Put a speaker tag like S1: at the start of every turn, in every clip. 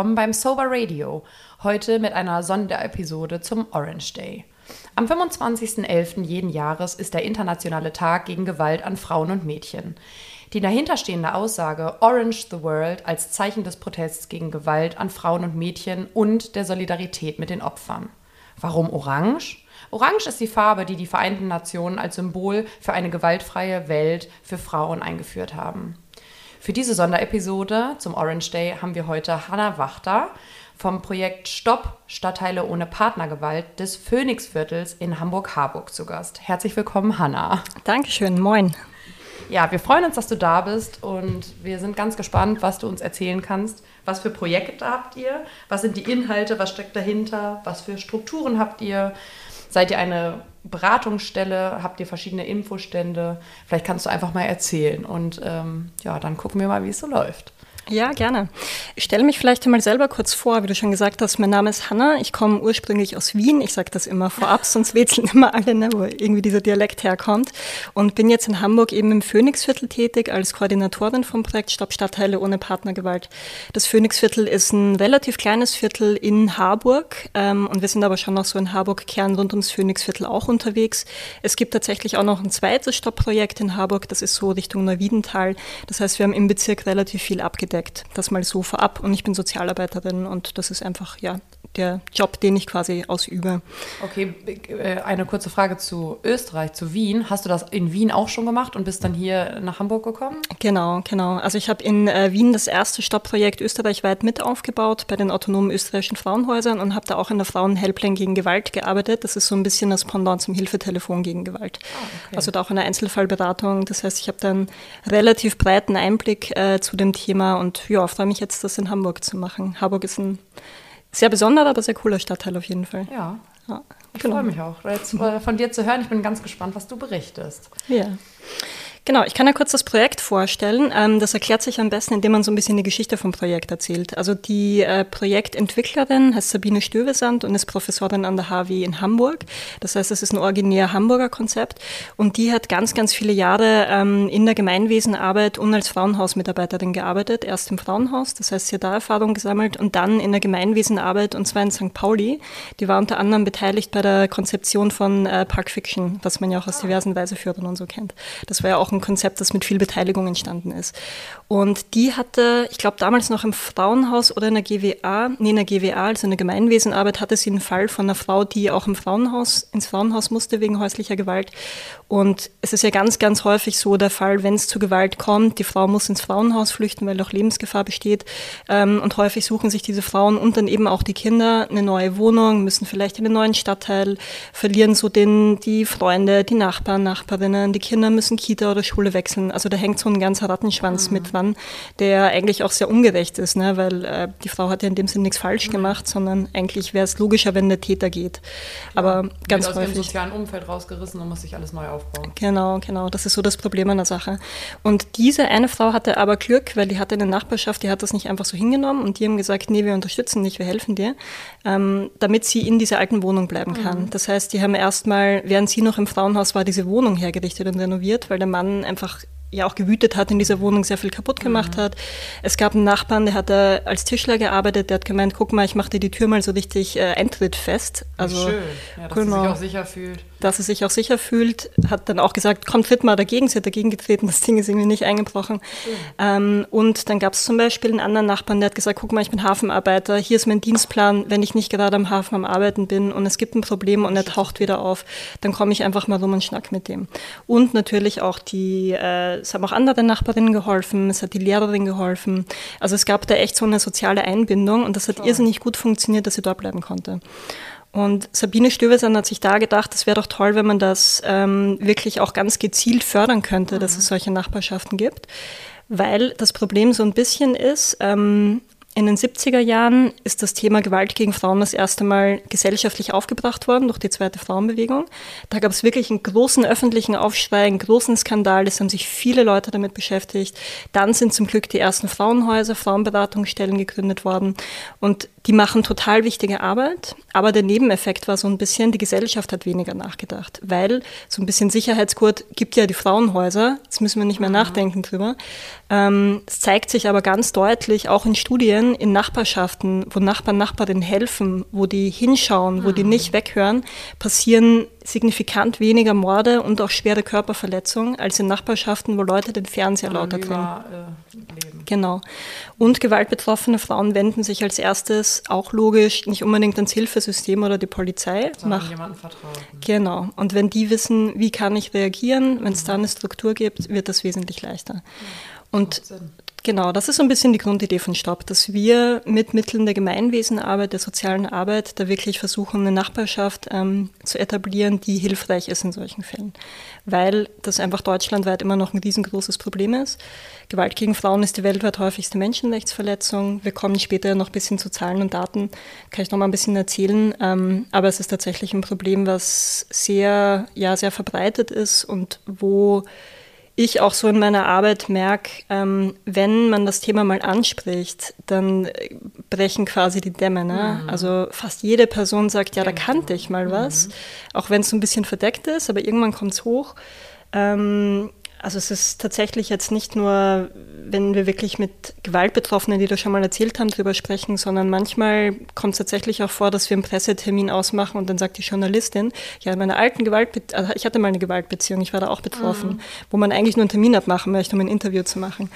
S1: willkommen beim Sober Radio. Heute mit einer Sonderepisode zum Orange Day. Am 25.11. jeden Jahres ist der internationale Tag gegen Gewalt an Frauen und Mädchen. Die dahinterstehende Aussage Orange the World als Zeichen des Protests gegen Gewalt an Frauen und Mädchen und der Solidarität mit den Opfern. Warum orange? Orange ist die Farbe, die die Vereinten Nationen als Symbol für eine gewaltfreie Welt für Frauen eingeführt haben. Für diese Sonderepisode zum Orange Day haben wir heute Hannah Wachter vom Projekt Stopp Stadtteile ohne Partnergewalt des Phoenixviertels in Hamburg-Harburg zu Gast. Herzlich willkommen, Hannah.
S2: Dankeschön, moin.
S1: Ja, wir freuen uns, dass du da bist und wir sind ganz gespannt, was du uns erzählen kannst. Was für Projekte habt ihr? Was sind die Inhalte? Was steckt dahinter? Was für Strukturen habt ihr? Seid ihr eine Beratungsstelle? Habt ihr verschiedene Infostände? Vielleicht kannst du einfach mal erzählen und ähm, ja, dann gucken wir mal, wie es so läuft.
S2: Ja, gerne. Ich stelle mich vielleicht einmal selber kurz vor, wie du schon gesagt hast. Mein Name ist Hanna. Ich komme ursprünglich aus Wien. Ich sage das immer vorab, sonst wetzeln immer alle, ne, wo irgendwie dieser Dialekt herkommt. Und bin jetzt in Hamburg eben im Phoenixviertel tätig als Koordinatorin vom Projekt Stopp Stadtteile ohne Partnergewalt. Das Phoenixviertel ist ein relativ kleines Viertel in Harburg. Ähm, und wir sind aber schon noch so in Harburg-Kern rund ums Phoenixviertel auch unterwegs. Es gibt tatsächlich auch noch ein zweites Stopp-Projekt in Harburg. Das ist so Richtung Neuwiedental. Das heißt, wir haben im Bezirk relativ viel abgedeckt abgedeckt. Das mal so vorab. Und ich bin Sozialarbeiterin und das ist einfach ja der Job, den ich quasi ausübe.
S1: Okay, äh, eine kurze Frage zu Österreich, zu Wien. Hast du das in Wien auch schon gemacht und bist dann hier nach Hamburg gekommen?
S2: Genau, genau. Also ich habe in äh, Wien das erste Stopprojekt österreichweit mit aufgebaut bei den autonomen österreichischen Frauenhäusern und habe da auch in der Frauenhelpline gegen Gewalt gearbeitet. Das ist so ein bisschen das Pendant zum Hilfetelefon gegen Gewalt. Ah, okay. Also da auch in der Einzelfallberatung. Das heißt, ich habe dann relativ breiten Einblick äh, zu dem Thema und ja, freue mich jetzt, das in Hamburg zu machen. Hamburg ist ein sehr besonderer, aber sehr cooler Stadtteil auf jeden Fall.
S1: Ja. ja ich genau. freue mich auch, jetzt äh, von dir zu hören. Ich bin ganz gespannt, was du berichtest.
S2: Ja. Genau, ich kann ja kurz das Projekt vorstellen. Ähm, das erklärt sich am besten, indem man so ein bisschen die Geschichte vom Projekt erzählt. Also die äh, Projektentwicklerin heißt Sabine Stövesand und ist Professorin an der HW in Hamburg. Das heißt, es ist ein originär Hamburger Konzept und die hat ganz, ganz viele Jahre ähm, in der Gemeinwesenarbeit und als Frauenhausmitarbeiterin gearbeitet. Erst im Frauenhaus, das heißt, sie hat da Erfahrung gesammelt und dann in der Gemeinwesenarbeit und zwar in St. Pauli. Die war unter anderem beteiligt bei der Konzeption von äh, Park Fiction, was man ja auch aus diversen Reiseführern und so kennt. Das war ja auch auch ein Konzept, das mit viel Beteiligung entstanden ist. Und die hatte, ich glaube damals noch im Frauenhaus oder in der GWA, nee, in der GWA, also in der Gemeinwesenarbeit, hatte sie einen Fall von einer Frau, die auch im Frauenhaus, ins Frauenhaus musste wegen häuslicher Gewalt. Und es ist ja ganz, ganz häufig so der Fall, wenn es zu Gewalt kommt, die Frau muss ins Frauenhaus flüchten, weil auch Lebensgefahr besteht. Ähm, und häufig suchen sich diese Frauen und dann eben auch die Kinder eine neue Wohnung, müssen vielleicht in einen neuen Stadtteil, verlieren so den, die Freunde, die Nachbarn, Nachbarinnen, die Kinder müssen Kita oder oder Schule wechseln. Also da hängt so ein ganzer Rattenschwanz mhm. mit dran, der eigentlich auch sehr ungerecht ist, ne? weil äh, die Frau hat ja in dem Sinne nichts falsch mhm. gemacht, sondern eigentlich wäre es logischer, wenn der Täter geht. Aber ja, ganz
S1: aus
S2: häufig.
S1: aus dem sozialen Umfeld rausgerissen und muss sich alles neu aufbauen.
S2: Genau, genau. Das ist so das Problem an der Sache. Und diese eine Frau hatte aber Glück, weil die hatte eine Nachbarschaft, die hat das nicht einfach so hingenommen und die haben gesagt, nee, wir unterstützen dich, wir helfen dir, ähm, damit sie in dieser alten Wohnung bleiben kann. Mhm. Das heißt, die haben erstmal, während sie noch im Frauenhaus war, diese Wohnung hergerichtet und renoviert, weil der Mann einfach ja auch gewütet hat in dieser Wohnung, sehr viel kaputt gemacht mhm. hat. Es gab einen Nachbarn, der hat als Tischler gearbeitet, der hat gemeint, guck mal, ich mache dir die Tür mal so richtig äh, eintrittfest.
S1: Also, Schön, ja, dass genau, sich auch sicher fühlt
S2: dass er sich auch sicher fühlt, hat dann auch gesagt, komm, tritt mal dagegen, sie hat dagegen getreten, das Ding ist irgendwie nicht eingebrochen. Mhm. Ähm, und dann gab es zum Beispiel einen anderen Nachbarn, der hat gesagt, guck mal, ich bin Hafenarbeiter, hier ist mein Dienstplan, wenn ich nicht gerade am Hafen am Arbeiten bin und es gibt ein Problem und er taucht wieder auf, dann komme ich einfach mal rum und schnack mit dem. Und natürlich auch die, äh, es haben auch andere Nachbarinnen geholfen, es hat die Lehrerin geholfen. Also es gab da echt so eine soziale Einbindung und das hat Toll. irrsinnig gut funktioniert, dass sie dort bleiben konnte. Und Sabine Stövesan hat sich da gedacht, es wäre doch toll, wenn man das ähm, wirklich auch ganz gezielt fördern könnte, mhm. dass es solche Nachbarschaften gibt. Weil das Problem so ein bisschen ist, ähm, in den 70er Jahren ist das Thema Gewalt gegen Frauen das erste Mal gesellschaftlich aufgebracht worden durch die zweite Frauenbewegung. Da gab es wirklich einen großen öffentlichen Aufschrei, einen großen Skandal. Es haben sich viele Leute damit beschäftigt. Dann sind zum Glück die ersten Frauenhäuser, Frauenberatungsstellen gegründet worden. Und die machen total wichtige Arbeit, aber der Nebeneffekt war so ein bisschen, die Gesellschaft hat weniger nachgedacht, weil so ein bisschen Sicherheitsgurt gibt ja die Frauenhäuser, jetzt müssen wir nicht mehr mhm. nachdenken drüber. Ähm, es zeigt sich aber ganz deutlich, auch in Studien, in Nachbarschaften, wo Nachbarn, Nachbarinnen helfen, wo die hinschauen, wo die mhm. nicht weghören, passieren signifikant weniger Morde und auch schwere Körperverletzungen als in Nachbarschaften, wo Leute den Fernseher lauter drehen. Äh, genau. Und gewaltbetroffene Frauen wenden sich als erstes auch logisch nicht unbedingt ans Hilfesystem oder die Polizei.
S1: Sondern nach, jemanden vertrauen.
S2: Genau. Und wenn die wissen, wie kann ich reagieren, wenn es da eine Struktur gibt, wird das wesentlich leichter. Und Genau, das ist so ein bisschen die Grundidee von Stopp, dass wir mit Mitteln der Gemeinwesenarbeit, der sozialen Arbeit, da wirklich versuchen, eine Nachbarschaft ähm, zu etablieren, die hilfreich ist in solchen Fällen. Weil das einfach deutschlandweit immer noch ein riesengroßes Problem ist. Gewalt gegen Frauen ist die weltweit häufigste Menschenrechtsverletzung. Wir kommen später noch ein bisschen zu Zahlen und Daten, kann ich noch mal ein bisschen erzählen. Ähm, aber es ist tatsächlich ein Problem, was sehr, ja, sehr verbreitet ist und wo ich auch so in meiner Arbeit merke, ähm, wenn man das Thema mal anspricht, dann brechen quasi die Dämme. Ne? Mhm. Also fast jede Person sagt, ja, da kannte ich mal was, mhm. auch wenn es so ein bisschen verdeckt ist, aber irgendwann kommt es hoch. Ähm, also es ist tatsächlich jetzt nicht nur, wenn wir wirklich mit Gewaltbetroffenen, die das schon mal erzählt haben, drüber sprechen, sondern manchmal kommt es tatsächlich auch vor, dass wir einen Pressetermin ausmachen und dann sagt die Journalistin, ja, in meiner alten Gewaltbeziehung, also ich hatte mal eine Gewaltbeziehung, ich war da auch betroffen, mhm. wo man eigentlich nur einen Termin abmachen möchte, um ein Interview zu machen.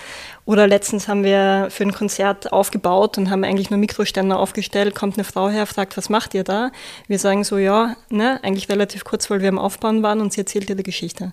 S2: Oder letztens haben wir für ein Konzert aufgebaut und haben eigentlich nur Mikroständer aufgestellt, kommt eine Frau her, fragt, was macht ihr da? Wir sagen so, ja, ne, eigentlich relativ kurz, weil wir am Aufbauen waren und sie erzählt ihr die Geschichte.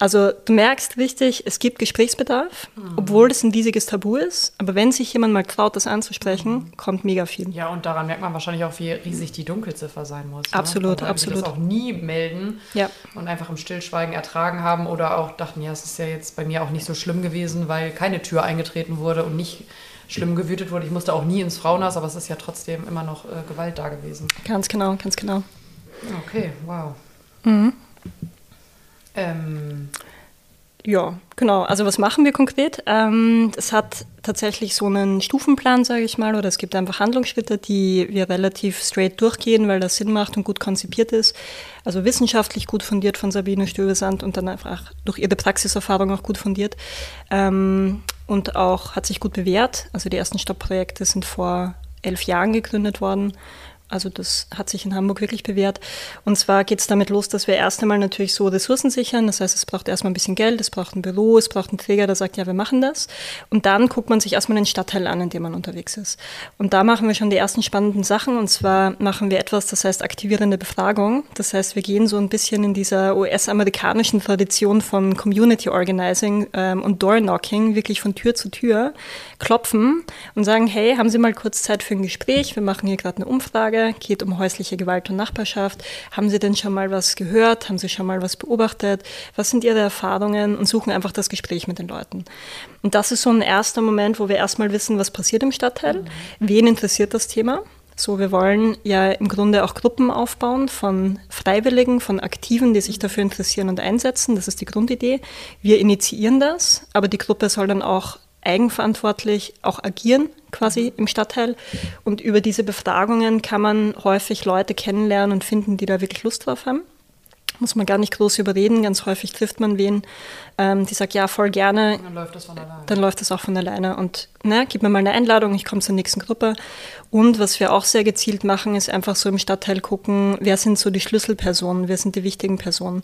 S2: Also du merkst richtig, es gibt Gesprächsbedarf, mhm. obwohl es ein riesiges Tabu ist, aber wenn sich jemand mal traut, das anzusprechen, mhm. kommt mega viel.
S1: Ja, und daran merkt man wahrscheinlich auch, wie riesig die Dunkelziffer sein muss.
S2: Absolut, ne? absolut.
S1: Das auch nie melden
S2: ja.
S1: und einfach im Stillschweigen ertragen haben oder auch dachten, ja, es ist ja jetzt bei mir auch nicht so schlimm gewesen, weil keine Tür eingetreten wurde und nicht schlimm gewütet wurde. Ich musste auch nie ins Frauenhaus, aber es ist ja trotzdem immer noch äh, Gewalt da gewesen.
S2: Ganz genau, ganz genau.
S1: Okay, wow.
S2: Mhm. Ähm. Ja, genau. Also was machen wir konkret? Ähm, es hat tatsächlich so einen Stufenplan, sage ich mal, oder es gibt einfach Handlungsschritte, die wir relativ straight durchgehen, weil das Sinn macht und gut konzipiert ist. Also wissenschaftlich gut fundiert von Sabine Stövesand und dann einfach durch ihre Praxiserfahrung auch gut fundiert. Ähm, und auch hat sich gut bewährt. Also die ersten Stoppprojekte sind vor elf Jahren gegründet worden also das hat sich in Hamburg wirklich bewährt. Und zwar geht es damit los, dass wir erst einmal natürlich so Ressourcen sichern. Das heißt, es braucht erstmal ein bisschen Geld, es braucht ein Büro, es braucht einen Träger, der sagt, ja, wir machen das. Und dann guckt man sich erstmal den Stadtteil an, in dem man unterwegs ist. Und da machen wir schon die ersten spannenden Sachen. Und zwar machen wir etwas, das heißt aktivierende Befragung. Das heißt, wir gehen so ein bisschen in dieser US-amerikanischen Tradition von Community Organizing ähm, und Door Knocking, wirklich von Tür zu Tür, klopfen und sagen, hey, haben Sie mal kurz Zeit für ein Gespräch? Wir machen hier gerade eine Umfrage, geht um häusliche Gewalt und Nachbarschaft. Haben Sie denn schon mal was gehört? Haben Sie schon mal was beobachtet? Was sind Ihre Erfahrungen? Und suchen einfach das Gespräch mit den Leuten. Und das ist so ein erster Moment, wo wir erstmal wissen, was passiert im Stadtteil. Mhm. Wen interessiert das Thema? So, wir wollen ja im Grunde auch Gruppen aufbauen von Freiwilligen, von Aktiven, die sich dafür interessieren und einsetzen. Das ist die Grundidee. Wir initiieren das, aber die Gruppe soll dann auch eigenverantwortlich auch agieren, quasi im Stadtteil. Und über diese Befragungen kann man häufig Leute kennenlernen und finden, die da wirklich Lust drauf haben. Muss man gar nicht groß überreden. Ganz häufig trifft man wen, ähm, die sagt, ja, voll gerne.
S1: Dann läuft das von alleine.
S2: Dann läuft das auch von alleine. Und ne, gib mir mal eine Einladung, ich komme zur nächsten Gruppe. Und was wir auch sehr gezielt machen, ist einfach so im Stadtteil gucken, wer sind so die Schlüsselpersonen, wer sind die wichtigen Personen.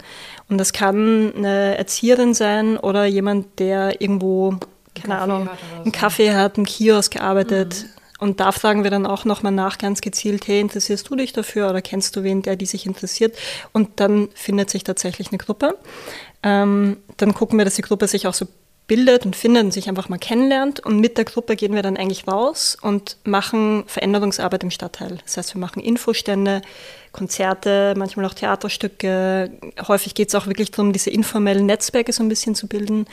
S2: Und das kann eine Erzieherin sein oder jemand, der irgendwo keine Ahnung, einen Kaffee hat, einen Kiosk gearbeitet. Mhm. Und da fragen wir dann auch nochmal nach, ganz gezielt, hey, interessierst du dich dafür oder kennst du wen, der die sich interessiert? Und dann findet sich tatsächlich eine Gruppe. Ähm, dann gucken wir, dass die Gruppe sich auch so bildet und findet und sich einfach mal kennenlernt. Und mit der Gruppe gehen wir dann eigentlich raus und machen Veränderungsarbeit im Stadtteil. Das heißt, wir machen Infostände, Konzerte, manchmal auch Theaterstücke. Häufig geht es auch wirklich darum, diese informellen Netzwerke so ein bisschen zu bilden.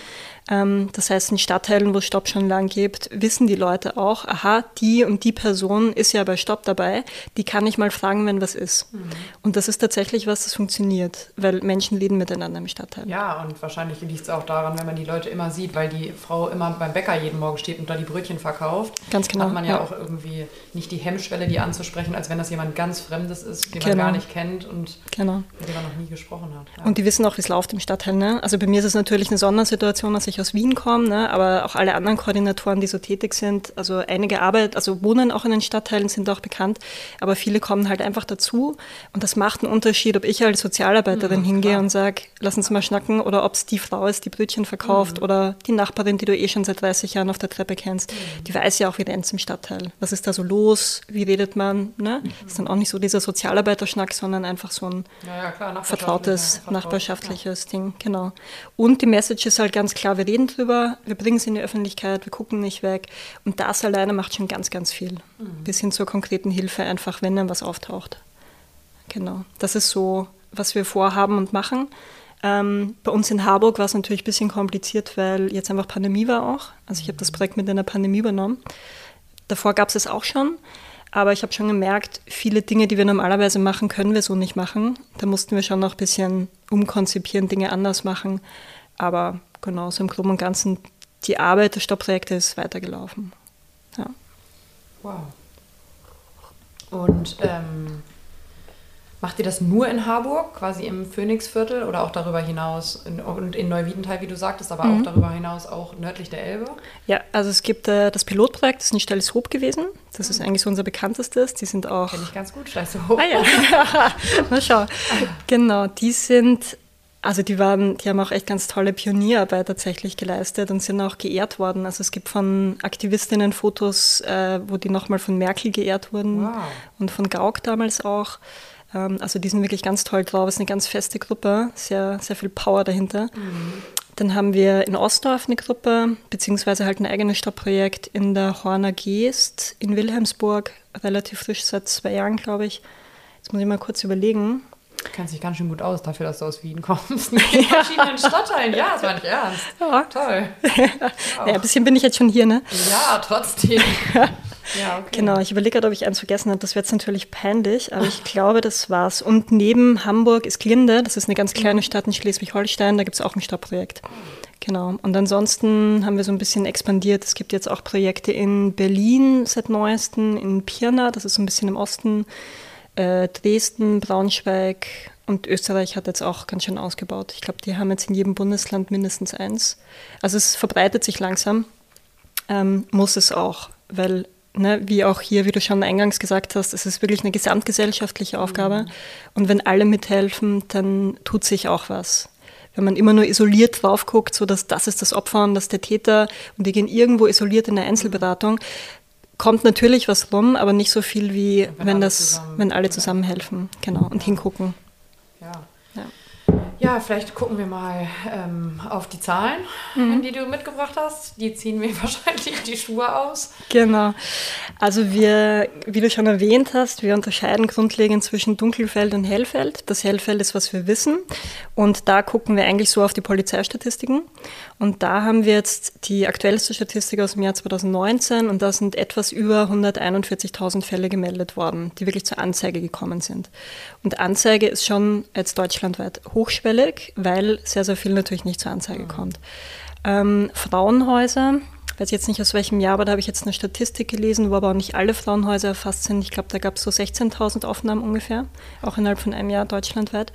S2: Ähm, das heißt, in Stadtteilen, wo es Stopp schon lang gibt, wissen die Leute auch, aha, die und die Person ist ja bei Stopp dabei, die kann ich mal fragen, wenn was ist. Mhm. Und das ist tatsächlich was, das funktioniert, weil Menschen leben miteinander im Stadtteil.
S1: Ja, und wahrscheinlich liegt es auch daran, wenn man die Leute immer sieht, weil die Frau immer beim Bäcker jeden Morgen steht und da die Brötchen verkauft.
S2: Ganz genau.
S1: Hat man ja, ja. auch irgendwie nicht die Hemmschwelle, die anzusprechen, als wenn das jemand ganz Fremdes ist, den genau genau. gar nicht kennt und genau. mit dem man noch nie gesprochen hat.
S2: Ja. Und die wissen auch, wie es läuft im Stadtteil. Ne? Also bei mir ist es natürlich eine Sondersituation, dass ich aus Wien komme, ne? aber auch alle anderen Koordinatoren, die so tätig sind, also einige Arbeit, also wohnen auch in den Stadtteilen, sind auch bekannt, aber viele kommen halt einfach dazu und das macht einen Unterschied, ob ich als Sozialarbeiterin mhm, hingehe klar. und sage, lass uns mal schnacken oder ob es die Frau ist, die Brötchen verkauft mhm. oder die Nachbarin, die du eh schon seit 30 Jahren auf der Treppe kennst. Mhm. Die weiß ja auch, wie rennt im Stadtteil. Was ist da so los? Wie redet man? Ne? Mhm. Ist dann auch nicht so dieser Sozialarbeiterschnack, sondern einfach so ein
S1: ja, ja, klar,
S2: vertrautes, nachbarschaftliches ja. Ding. Genau. Und die Message ist halt ganz klar, wir reden drüber, wir bringen es in die Öffentlichkeit, wir gucken nicht weg. Und das alleine macht schon ganz, ganz viel. Mhm. Bis hin zur konkreten Hilfe, einfach wenn dann was auftaucht. Genau. Das ist so, was wir vorhaben und machen. Ähm, bei uns in Harburg war es natürlich ein bisschen kompliziert, weil jetzt einfach Pandemie war auch. Also ich habe das Projekt mit einer Pandemie übernommen. Davor gab es es auch schon, aber ich habe schon gemerkt, viele Dinge, die wir normalerweise machen, können wir so nicht machen. Da mussten wir schon noch ein bisschen umkonzipieren, Dinge anders machen. Aber genau, so im Groben und Ganzen, die Arbeit des Stoppprojektes ist weitergelaufen. Ja.
S1: Wow. Und ähm, Macht ihr das nur in Harburg, quasi im Phoenixviertel oder auch darüber hinaus in, und in Neuwiedenthal, wie du sagtest, aber mhm. auch darüber hinaus auch nördlich der Elbe?
S2: Ja, also es gibt äh, das Pilotprojekt, das ist in Stelzhoop gewesen. Das mhm. ist eigentlich so unser bekanntestes. Die sind auch.
S1: Kenn ich ganz gut, Stelzhoop.
S2: Ah ja, na schau. Genau, die sind also die waren, die haben auch echt ganz tolle Pionierarbeit tatsächlich geleistet und sind auch geehrt worden. Also es gibt von Aktivistinnen Fotos, äh, wo die nochmal von Merkel geehrt wurden wow. und von Gauck damals auch. Ähm, also die sind wirklich ganz toll drauf. Es ist eine ganz feste Gruppe, sehr, sehr viel Power dahinter. Mhm. Dann haben wir in Ostdorf eine Gruppe, beziehungsweise halt ein eigenes Stadtprojekt in der Horner Geest in Wilhelmsburg, relativ frisch, seit zwei Jahren, glaube ich. Jetzt muss ich mal kurz überlegen.
S1: Du kennst dich ganz schön gut aus dafür, dass du aus Wien kommst. In ja. verschiedenen Stadtteilen. Ja, das war nicht ernst. Ja. Toll.
S2: ja, ein bisschen bin ich jetzt schon hier, ne?
S1: Ja, trotzdem.
S2: Ja, okay. Genau, ich überlege gerade, ob ich eins vergessen habe. Das wäre jetzt natürlich peinlich, aber ich glaube, das war's. Und neben Hamburg ist Glinde, das ist eine ganz kleine Stadt in Schleswig-Holstein, da gibt es auch ein Stadtprojekt. Genau. Und ansonsten haben wir so ein bisschen expandiert. Es gibt jetzt auch Projekte in Berlin seit neuestem, in Pirna, das ist so ein bisschen im Osten, äh, Dresden, Braunschweig und Österreich hat jetzt auch ganz schön ausgebaut. Ich glaube, die haben jetzt in jedem Bundesland mindestens eins. Also es verbreitet sich langsam, ähm, muss es auch, weil ne, wie auch hier, wie du schon eingangs gesagt hast, es ist wirklich eine gesamtgesellschaftliche Aufgabe. Mhm. Und wenn alle mithelfen, dann tut sich auch was. Wenn man immer nur isoliert drauf guckt, so dass das ist das Opfer und das ist der Täter und die gehen irgendwo isoliert in eine Einzelberatung, kommt natürlich was rum, aber nicht so viel wie wenn, wenn das, zusammen, wenn alle zusammenhelfen, genau, und hingucken.
S1: Ja. Vielleicht gucken wir mal ähm, auf die Zahlen, mhm. die du mitgebracht hast. Die ziehen mir wahrscheinlich die Schuhe aus.
S2: Genau. Also wir, wie du schon erwähnt hast, wir unterscheiden grundlegend zwischen Dunkelfeld und Hellfeld. Das Hellfeld ist, was wir wissen. Und da gucken wir eigentlich so auf die Polizeistatistiken. Und da haben wir jetzt die aktuellste Statistik aus dem Jahr 2019 und da sind etwas über 141.000 Fälle gemeldet worden, die wirklich zur Anzeige gekommen sind. Und Anzeige ist schon jetzt deutschlandweit hochschwellig, weil sehr, sehr viel natürlich nicht zur Anzeige mhm. kommt. Ähm, Frauenhäuser, ich weiß jetzt nicht aus welchem Jahr, aber da habe ich jetzt eine Statistik gelesen, wo aber auch nicht alle Frauenhäuser erfasst sind. Ich glaube, da gab es so 16.000 Aufnahmen ungefähr, auch innerhalb von einem Jahr deutschlandweit.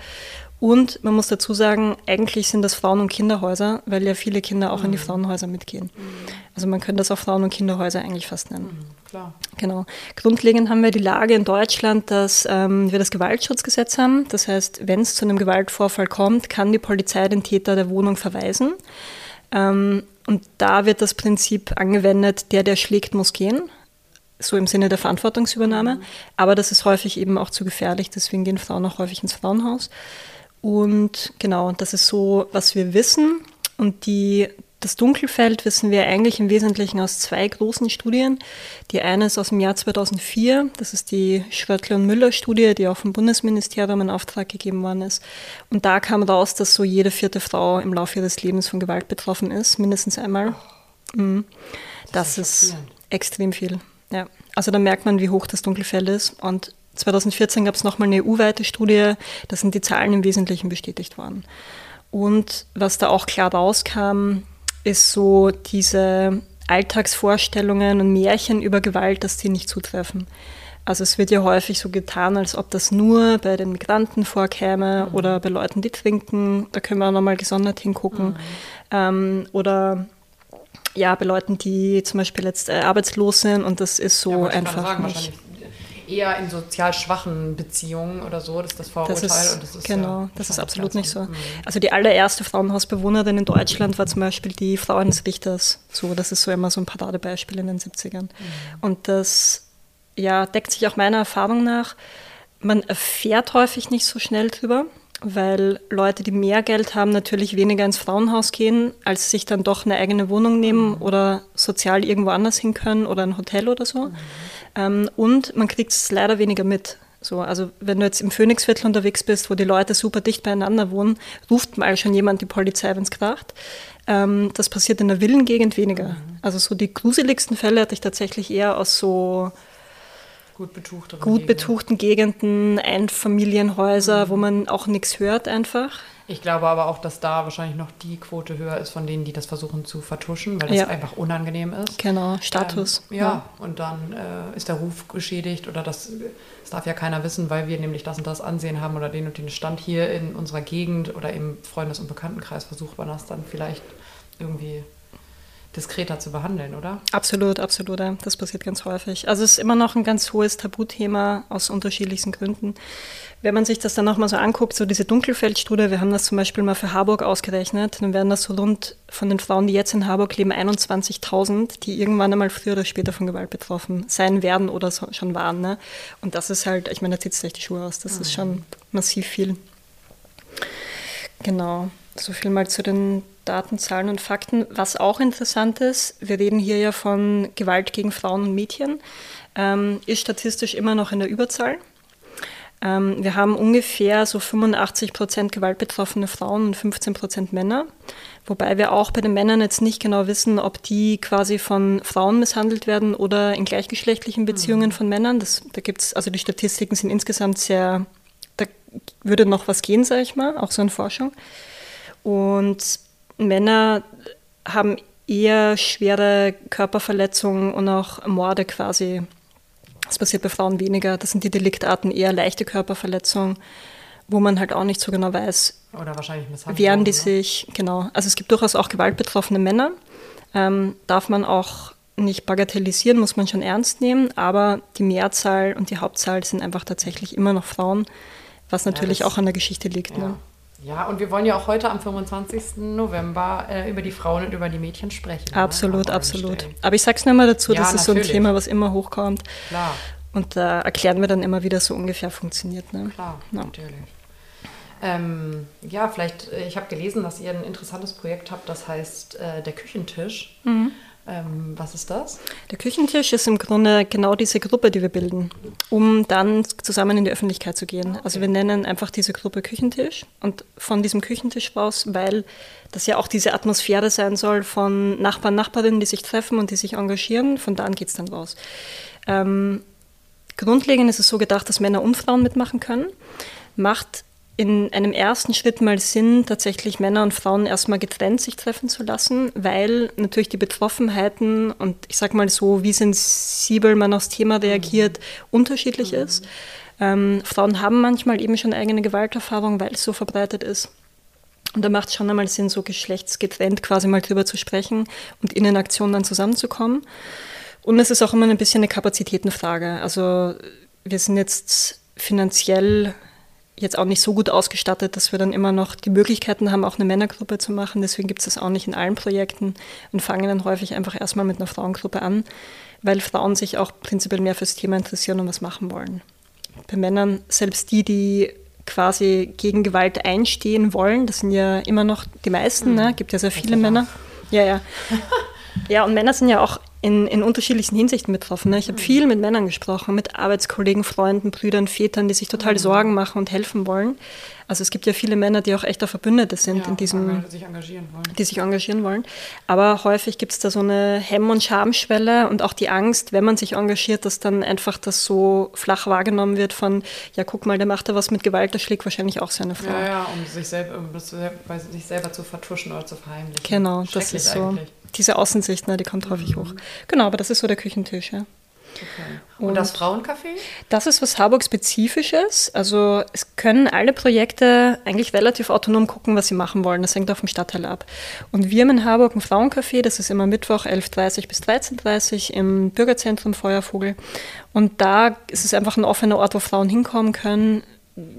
S2: Und man muss dazu sagen, eigentlich sind das Frauen- und Kinderhäuser, weil ja viele Kinder auch mhm. in die mhm. Frauenhäuser mitgehen. Mhm. Also man könnte das auch Frauen- und Kinderhäuser eigentlich fast nennen.
S1: Mhm, klar.
S2: Genau. Grundlegend haben wir die Lage in Deutschland, dass ähm, wir das Gewaltschutzgesetz haben. Das heißt, wenn es zu einem Gewaltvorfall kommt, kann die Polizei den Täter der Wohnung verweisen. Ähm, und da wird das Prinzip angewendet, der, der schlägt, muss gehen so im Sinne der Verantwortungsübernahme. Mhm. Aber das ist häufig eben auch zu gefährlich, deswegen gehen Frauen auch häufig ins Frauenhaus. Und genau, das ist so, was wir wissen. Und die, das Dunkelfeld wissen wir eigentlich im Wesentlichen aus zwei großen Studien. Die eine ist aus dem Jahr 2004, das ist die Schröttler- und Müller-Studie, die auch vom Bundesministerium in Auftrag gegeben worden ist. Und da kam raus, dass so jede vierte Frau im Laufe ihres Lebens von Gewalt betroffen ist, mindestens einmal. Mhm. Das, das ist extrem viel. Ja. Also da merkt man, wie hoch das Dunkelfeld ist. Und 2014 gab es nochmal eine EU-weite Studie, da sind die Zahlen im Wesentlichen bestätigt worden. Und was da auch klar rauskam, ist so diese Alltagsvorstellungen und Märchen über Gewalt, dass die nicht zutreffen. Also es wird ja häufig so getan, als ob das nur bei den Migranten vorkäme mhm. oder bei Leuten, die trinken. Da können wir auch nochmal gesondert hingucken. Mhm. Ähm, oder ja, bei Leuten, die zum Beispiel jetzt äh, arbeitslos sind und das ist so ja, einfach nicht
S1: eher in sozial schwachen Beziehungen oder so, das ist das Vorurteil.
S2: Das ist,
S1: und das ist
S2: genau, ja, das ist absolut nicht so. Mhm. Also die allererste Frauenhausbewohnerin in Deutschland war zum Beispiel die Frau eines Richters. So, das ist so immer so ein Paradebeispiel in den 70ern. Mhm. Und das ja, deckt sich auch meiner Erfahrung nach. Man erfährt häufig nicht so schnell drüber weil Leute, die mehr Geld haben, natürlich weniger ins Frauenhaus gehen, als sich dann doch eine eigene Wohnung nehmen mhm. oder sozial irgendwo anders hin können oder ein Hotel oder so. Mhm. Ähm, und man kriegt es leider weniger mit. So, also wenn du jetzt im Phoenixviertel unterwegs bist, wo die Leute super dicht beieinander wohnen, ruft mal schon jemand die Polizei, wenn es kracht. Ähm, das passiert in der Villengegend weniger. Mhm. Also so die gruseligsten Fälle hatte ich tatsächlich eher aus so
S1: gut,
S2: gut betuchten Gegenden, Einfamilienhäuser, mhm. wo man auch nichts hört einfach.
S1: Ich glaube aber auch, dass da wahrscheinlich noch die Quote höher ist von denen, die das versuchen zu vertuschen, weil das ja. einfach unangenehm ist.
S2: Genau, Status.
S1: Ähm, ja, ja, und dann äh, ist der Ruf geschädigt oder das, das darf ja keiner wissen, weil wir nämlich das und das Ansehen haben oder den und den Stand hier in unserer Gegend oder im Freundes- und Bekanntenkreis versucht man das dann vielleicht irgendwie diskreter zu behandeln, oder?
S2: Absolut, absolut. Das passiert ganz häufig. Also es ist immer noch ein ganz hohes Tabuthema aus unterschiedlichsten Gründen. Wenn man sich das dann nochmal so anguckt, so diese Dunkelfeldstudie, wir haben das zum Beispiel mal für Harburg ausgerechnet, dann werden das so rund von den Frauen, die jetzt in Harburg leben, 21.000, die irgendwann einmal früher oder später von Gewalt betroffen sein werden oder so, schon waren. Ne? Und das ist halt, ich meine, da zieht es echt die Schuhe aus, das mhm. ist schon massiv viel. Genau, so viel mal zu den Daten, Zahlen und Fakten. Was auch interessant ist, wir reden hier ja von Gewalt gegen Frauen und Mädchen, ähm, ist statistisch immer noch in der Überzahl. Ähm, wir haben ungefähr so 85 Prozent gewaltbetroffene Frauen und 15 Prozent Männer. Wobei wir auch bei den Männern jetzt nicht genau wissen, ob die quasi von Frauen misshandelt werden oder in gleichgeschlechtlichen Beziehungen mhm. von Männern. Das, da gibt's, also die Statistiken sind insgesamt sehr, da würde noch was gehen, sage ich mal, auch so in Forschung. Und Männer haben eher schwere Körperverletzungen und auch Morde quasi. Das passiert bei Frauen weniger. Das sind die Deliktarten eher leichte Körperverletzungen, wo man halt auch nicht so genau weiß,
S1: oder wahrscheinlich
S2: wehren die sich. Genau. Also es gibt durchaus auch gewaltbetroffene Männer. Ähm, darf man auch nicht bagatellisieren, muss man schon ernst nehmen, aber die Mehrzahl und die Hauptzahl sind einfach tatsächlich immer noch Frauen, was natürlich ja, das, auch an der Geschichte liegt.
S1: Ja. Ne? Ja, und wir wollen ja auch heute am 25. November äh, über die Frauen und über die Mädchen sprechen.
S2: Ne? Absolut, ne? absolut. Aber ich sage es nur mal dazu, ja, das ist natürlich. so ein Thema, was immer hochkommt. Klar. Und da erklären wir dann immer, wie das so ungefähr funktioniert. Ne?
S1: Klar, ja. natürlich. Ähm, ja, vielleicht, äh, ich habe gelesen, dass ihr ein interessantes Projekt habt, das heißt äh, der Küchentisch. Mhm. Ähm, was ist das?
S2: Der Küchentisch ist im Grunde genau diese Gruppe, die wir bilden, um dann zusammen in die Öffentlichkeit zu gehen. Okay. Also wir nennen einfach diese Gruppe Küchentisch und von diesem Küchentisch raus, weil das ja auch diese Atmosphäre sein soll von Nachbarn, Nachbarinnen, die sich treffen und die sich engagieren, von da an geht es dann raus. Ähm, grundlegend ist es so gedacht, dass Männer und Frauen mitmachen können. Macht in einem ersten Schritt mal Sinn, tatsächlich Männer und Frauen erstmal getrennt sich treffen zu lassen, weil natürlich die Betroffenheiten und ich sag mal so, wie sensibel man aufs Thema reagiert, mhm. unterschiedlich mhm. ist. Ähm, Frauen haben manchmal eben schon eigene Gewalterfahrung, weil es so verbreitet ist. Und da macht es schon einmal Sinn, so geschlechtsgetrennt quasi mal drüber zu sprechen und in den Aktionen dann zusammenzukommen. Und es ist auch immer ein bisschen eine Kapazitätenfrage. Also wir sind jetzt finanziell jetzt auch nicht so gut ausgestattet, dass wir dann immer noch die Möglichkeiten haben, auch eine Männergruppe zu machen. Deswegen gibt es das auch nicht in allen Projekten und fangen dann häufig einfach erstmal mit einer Frauengruppe an, weil Frauen sich auch prinzipiell mehr fürs Thema interessieren und was machen wollen. Bei Männern, selbst die, die quasi gegen Gewalt einstehen wollen, das sind ja immer noch die meisten, mhm. ne? gibt ja sehr viele Männer. Ja, ja. Ja, und Männer sind ja auch in, in unterschiedlichsten Hinsichten betroffen. Ne? Ich habe mhm. viel mit Männern gesprochen, mit Arbeitskollegen, Freunden, Brüdern, Vätern, die sich total mhm. Sorgen machen und helfen wollen. Also es gibt ja viele Männer, die auch echter Verbündete sind ja, in diesem,
S1: sich engagieren wollen.
S2: die sich engagieren wollen. Aber häufig gibt es da so eine Hemm- und Schamschwelle und auch die Angst, wenn man sich engagiert, dass dann einfach das so flach wahrgenommen wird von, ja guck mal, der macht da was mit Gewalt, der schlägt wahrscheinlich auch seine Frau.
S1: Ja, ja, um sich, selber, um bei sich selber zu vertuschen oder zu verheimlichen.
S2: Genau, das ist so. Eigentlich. Diese Außensicht, ne, die kommt häufig mhm. hoch. Genau, aber das ist so der Küchentisch, ja.
S1: Okay. Und, und, das Frauencafé?
S2: Das ist was Harburg-spezifisches. Also es können alle Projekte eigentlich relativ autonom gucken, was sie machen wollen. Das hängt auch vom Stadtteil ab. Und wir haben in Harburg ein Frauencafé, das ist immer Mittwoch 11.30 bis 13.30 im Bürgerzentrum Feuervogel. Und da ist es einfach ein offener Ort, wo Frauen hinkommen können.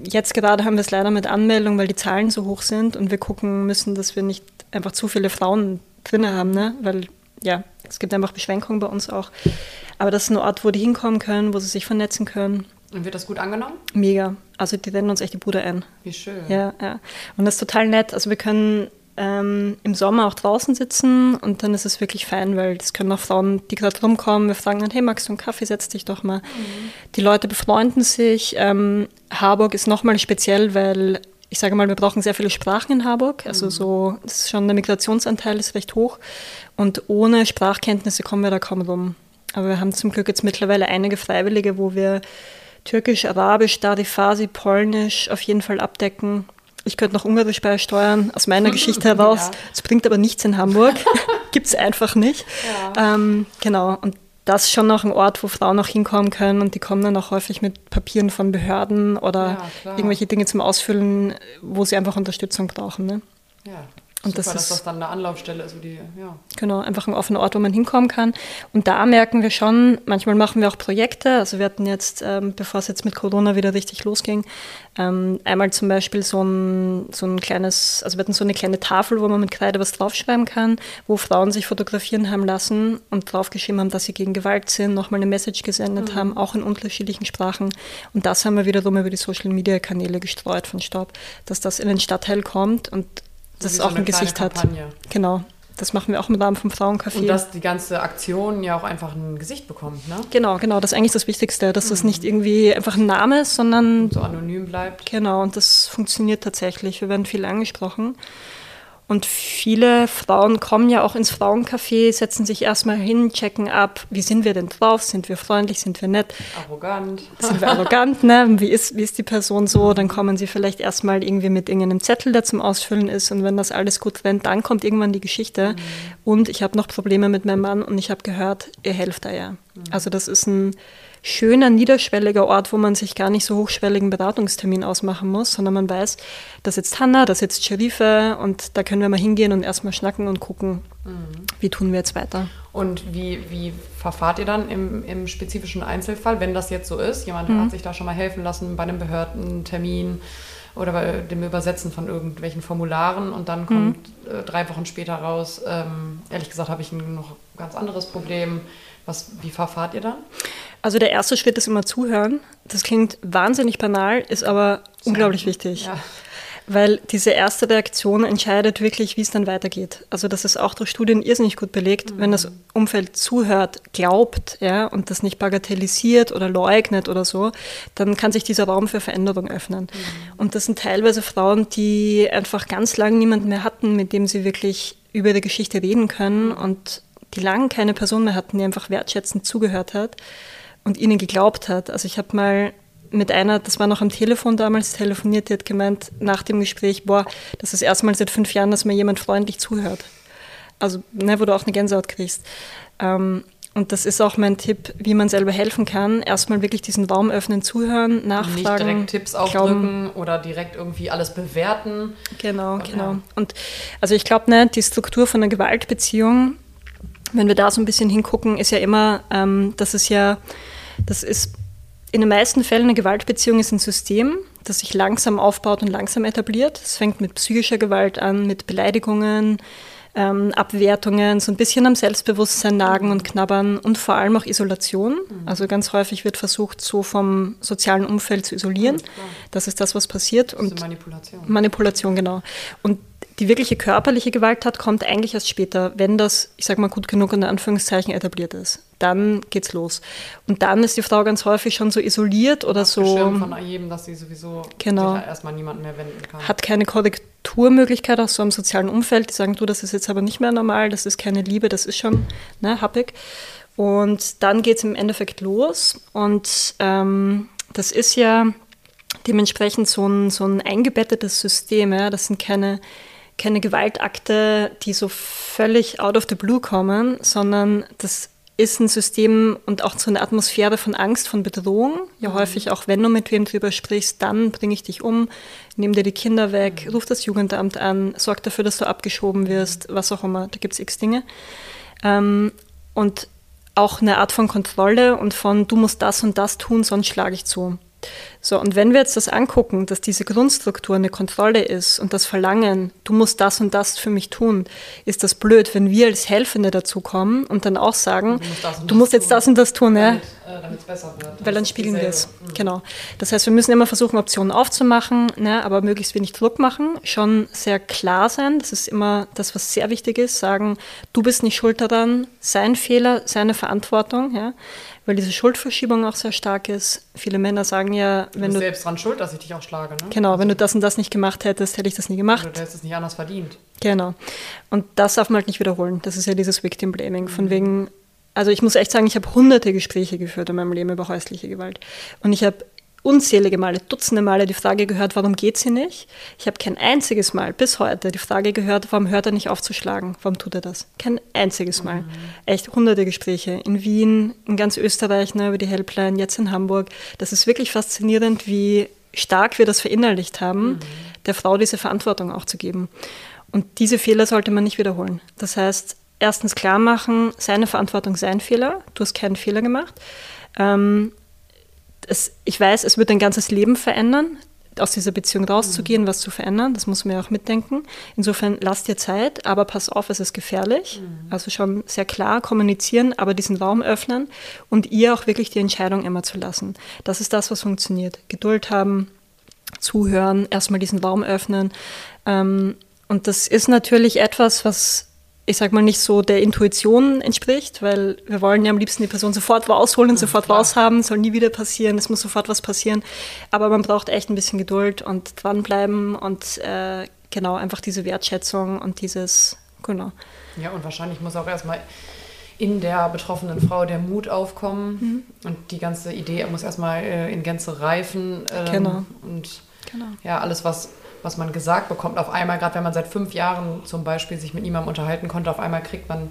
S2: Jetzt gerade haben wir es leider mit Anmeldung, weil die Zahlen so hoch sind und wir gucken müssen, dass wir nicht einfach zu viele Frauen drin haben, ne? weil ja, es gibt einfach Beschränkungen bei uns auch. Aber das ist ein Ort, wo die hinkommen können, wo sie sich vernetzen können.
S1: Und wird das gut angenommen?
S2: Mega. Also die rennen uns echt die Bude ein.
S1: Wie schön.
S2: Ja, ja. Und das ist total nett. Also wir können ähm, im Sommer auch draußen sitzen und dann ist es wirklich fein, weil es können auch Frauen, die gerade rumkommen, wir fragen dann, hey, magst du einen Kaffee, setz dich doch mal. Mhm. Die Leute befreunden sich. Ähm, Harburg ist nochmal speziell, weil ich sage mal, wir brauchen sehr viele Sprachen in Harburg. Also mhm. so, das ist schon der Migrationsanteil ist recht hoch. Und ohne Sprachkenntnisse kommen wir da kaum rum. Aber wir haben zum Glück jetzt mittlerweile einige Freiwillige, wo wir Türkisch, Arabisch, Darifasi, Polnisch auf jeden Fall abdecken. Ich könnte noch Ungarisch beisteuern, aus meiner Geschichte heraus. Es ja. bringt aber nichts in Hamburg. Gibt es einfach nicht. Ja. Ähm, genau. Und das ist schon noch ein Ort, wo Frauen auch hinkommen können und die kommen dann auch häufig mit Papieren von Behörden oder ja, irgendwelche Dinge zum Ausfüllen, wo sie einfach Unterstützung brauchen. Ne?
S1: Ja, und Super, das dass das dann eine Anlaufstelle ist. Die, ja.
S2: Genau, einfach ein offener Ort, wo man hinkommen kann. Und da merken wir schon, manchmal machen wir auch Projekte. Also wir hatten jetzt, ähm, bevor es jetzt mit Corona wieder richtig losging, ähm, einmal zum Beispiel so ein, so ein kleines, also wir hatten so eine kleine Tafel, wo man mit Kreide was draufschreiben kann, wo Frauen sich fotografieren haben lassen und draufgeschrieben haben, dass sie gegen Gewalt sind, nochmal eine Message gesendet mhm. haben, auch in unterschiedlichen Sprachen. Und das haben wir wiederum über die Social-Media-Kanäle gestreut von Staub, dass das in den Stadtteil kommt und das so auch ein Gesicht hat. Genau. Das machen wir auch im Rahmen vom Frauencafé.
S1: Und dass die ganze Aktion ja auch einfach ein Gesicht bekommt, ne?
S2: Genau, genau. Das ist eigentlich das Wichtigste, dass mhm. das nicht irgendwie einfach ein Name ist, sondern.
S1: Und so anonym bleibt.
S2: Genau, und das funktioniert tatsächlich. Wir werden viel angesprochen. Und viele Frauen kommen ja auch ins Frauencafé, setzen sich erstmal hin, checken ab, wie sind wir denn drauf, sind wir freundlich, sind wir nett.
S1: Arrogant.
S2: Sind wir arrogant, ne? Wie ist, wie ist die Person so? Dann kommen sie vielleicht erstmal irgendwie mit irgendeinem Zettel, der zum Ausfüllen ist. Und wenn das alles gut rennt, dann kommt irgendwann die Geschichte. Mhm. Und ich habe noch Probleme mit meinem Mann und ich habe gehört, ihr helft da ja. Mhm. Also das ist ein schöner, niederschwelliger Ort, wo man sich gar nicht so hochschwelligen Beratungstermin ausmachen muss, sondern man weiß, da sitzt Hanna, da sitzt Sherife und da können wir mal hingehen und erstmal schnacken und gucken, mhm. wie tun wir jetzt weiter.
S1: Und wie, wie verfahrt ihr dann im, im spezifischen Einzelfall, wenn das jetzt so ist? Jemand mhm. hat sich da schon mal helfen lassen bei einem Behördentermin oder bei dem Übersetzen von irgendwelchen Formularen und dann kommt mhm. äh, drei Wochen später raus, ähm, ehrlich gesagt habe ich ein noch ganz anderes Problem. Was, wie verfahrt ihr dann?
S2: Also der erste Schritt ist immer zuhören. Das klingt wahnsinnig banal, ist aber Sehr unglaublich wichtig. Ja. Weil diese erste Reaktion entscheidet wirklich, wie es dann weitergeht. Also das ist auch durch Studien irrsinnig gut belegt. Mhm. Wenn das Umfeld zuhört, glaubt ja, und das nicht bagatellisiert oder leugnet oder so, dann kann sich dieser Raum für Veränderung öffnen. Mhm. Und das sind teilweise Frauen, die einfach ganz lange niemanden mehr hatten, mit dem sie wirklich über die Geschichte reden können und die lange keine Person mehr hatten, die einfach wertschätzend zugehört hat und ihnen geglaubt hat. Also ich habe mal mit einer, das war noch am Telefon damals, telefoniert, die hat gemeint nach dem Gespräch, boah, das ist erstmal seit fünf Jahren, dass mir jemand freundlich zuhört. Also, ne, wo du auch eine Gänsehaut kriegst. Ähm, und das ist auch mein Tipp, wie man selber helfen kann. Erstmal wirklich diesen Raum öffnen, zuhören, nachfragen.
S1: Nicht direkt Tipps aufdrücken glauben. oder direkt irgendwie alles bewerten.
S2: Genau, und, genau. Ja. Und also ich glaube, ne, die Struktur von einer Gewaltbeziehung, wenn wir da so ein bisschen hingucken, ist ja immer, ähm, dass es ja das ist in den meisten Fällen eine Gewaltbeziehung ist ein System, das sich langsam aufbaut und langsam etabliert. Es fängt mit psychischer Gewalt an, mit Beleidigungen, ähm, Abwertungen, so ein bisschen am Selbstbewusstsein nagen und knabbern und vor allem auch Isolation. Mhm. Also ganz häufig wird versucht, so vom sozialen Umfeld zu isolieren. Ja, das ist das, was passiert.
S1: Das und Manipulation.
S2: Manipulation, genau. Und die wirkliche körperliche Gewalttat kommt eigentlich erst später, wenn das, ich sage mal, gut genug in Anführungszeichen etabliert ist. Dann geht's los. Und dann ist die Frau ganz häufig schon so isoliert oder so.
S1: von jedem, dass sie sowieso
S2: genau,
S1: sich erstmal niemanden mehr wenden kann.
S2: Hat keine Korrekturmöglichkeit auch so im sozialen Umfeld. Die sagen, du, das ist jetzt aber nicht mehr normal, das ist keine Liebe, das ist schon ne, happig. Und dann geht's im Endeffekt los. Und ähm, das ist ja dementsprechend so ein, so ein eingebettetes System. Ja? Das sind keine keine Gewaltakte, die so völlig out of the blue kommen, sondern das ist ein System und auch so eine Atmosphäre von Angst, von Bedrohung. Ja, mhm. häufig auch, wenn du mit wem drüber sprichst, dann bringe ich dich um, nehme dir die Kinder weg, mhm. ruf das Jugendamt an, sorg dafür, dass du abgeschoben wirst, was auch immer. Da gibt es x Dinge. Ähm, und auch eine Art von Kontrolle und von, du musst das und das tun, sonst schlage ich zu. So, und wenn wir jetzt das angucken, dass diese Grundstruktur eine Kontrolle ist und das Verlangen, du musst das und das für mich tun, ist das blöd, wenn wir als Helfende dazu kommen und dann auch sagen, du musst, du musst jetzt tun, das und das tun, damit, ja. Damit es besser wird. Weil dann spiegeln wir es. Mhm. Genau. Das heißt, wir müssen immer versuchen, Optionen aufzumachen, ne, aber möglichst wenig Druck machen, schon sehr klar sein. Das ist immer das, was sehr wichtig ist. Sagen, du bist nicht schuld daran, sein Fehler, seine Verantwortung. Ja weil diese Schuldverschiebung auch sehr stark ist. Viele Männer sagen ja,
S1: du wenn du. selbst dran schuld, dass ich dich auch schlage, ne?
S2: Genau, also, wenn du das und das nicht gemacht hättest, hätte ich das nie gemacht. Oder
S1: du hättest es nicht anders verdient.
S2: Genau. Und das darf man halt nicht wiederholen. Das ist ja dieses Victim Blaming. Von mhm. wegen, also ich muss echt sagen, ich habe hunderte Gespräche geführt in meinem Leben über häusliche Gewalt. Und ich habe unzählige Male, dutzende Male die Frage gehört, warum geht sie nicht? Ich habe kein einziges Mal bis heute die Frage gehört, warum hört er nicht auf zu schlagen? Warum tut er das? Kein einziges Mal. Mhm. Echt hunderte Gespräche in Wien, in ganz Österreich, ne, über die Helpline, jetzt in Hamburg. Das ist wirklich faszinierend, wie stark wir das verinnerlicht haben, mhm. der Frau diese Verantwortung auch zu geben. Und diese Fehler sollte man nicht wiederholen. Das heißt, erstens klar machen, seine Verantwortung, sein Fehler. Du hast keinen Fehler gemacht. Ähm, es, ich weiß, es wird dein ganzes Leben verändern, aus dieser Beziehung rauszugehen, mhm. was zu verändern. Das muss man ja auch mitdenken. Insofern lass dir Zeit, aber pass auf, es ist gefährlich. Mhm. Also schon sehr klar kommunizieren, aber diesen Raum öffnen und ihr auch wirklich die Entscheidung immer zu lassen. Das ist das, was funktioniert. Geduld haben, zuhören, erstmal diesen Raum öffnen. Ähm, und das ist natürlich etwas, was ich sag mal, nicht so der Intuition entspricht, weil wir wollen ja am liebsten die Person sofort rausholen, und sofort klar. raushaben, soll nie wieder passieren, es muss sofort was passieren. Aber man braucht echt ein bisschen Geduld und dranbleiben und äh, genau einfach diese Wertschätzung und dieses, genau.
S1: Ja, und wahrscheinlich muss auch erstmal in der betroffenen Frau der Mut aufkommen mhm. und die ganze Idee muss erstmal äh, in Gänze reifen. Ähm, genau. Und genau. ja, alles, was was man gesagt bekommt. Auf einmal, gerade wenn man seit fünf Jahren zum Beispiel sich mit niemandem unterhalten konnte, auf einmal kriegt man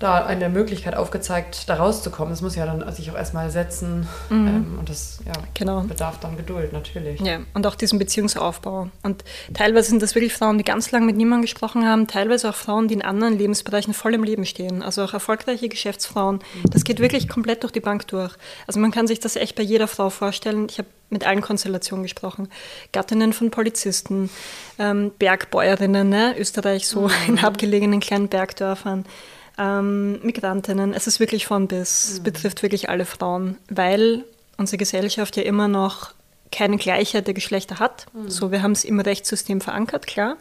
S1: da eine Möglichkeit aufgezeigt, da rauszukommen. Das muss ja dann sich auch erstmal setzen mhm. ähm, und das ja, genau. bedarf dann Geduld, natürlich.
S2: Ja, und auch diesen Beziehungsaufbau. Und teilweise sind das wirklich Frauen, die ganz lange mit niemandem gesprochen haben, teilweise auch Frauen, die in anderen Lebensbereichen voll im Leben stehen. Also auch erfolgreiche Geschäftsfrauen. Das geht wirklich komplett durch die Bank durch. Also man kann sich das echt bei jeder Frau vorstellen. Ich habe mit allen Konstellationen gesprochen. Gattinnen von Polizisten, ähm, Bergbäuerinnen, ne? Österreich so mhm. in abgelegenen kleinen Bergdörfern ähm, Migrantinnen. Es ist wirklich von bis, mhm. betrifft wirklich alle Frauen, weil unsere Gesellschaft ja immer noch keine Gleichheit der Geschlechter hat. Mhm. So, wir haben es im Rechtssystem verankert, klar.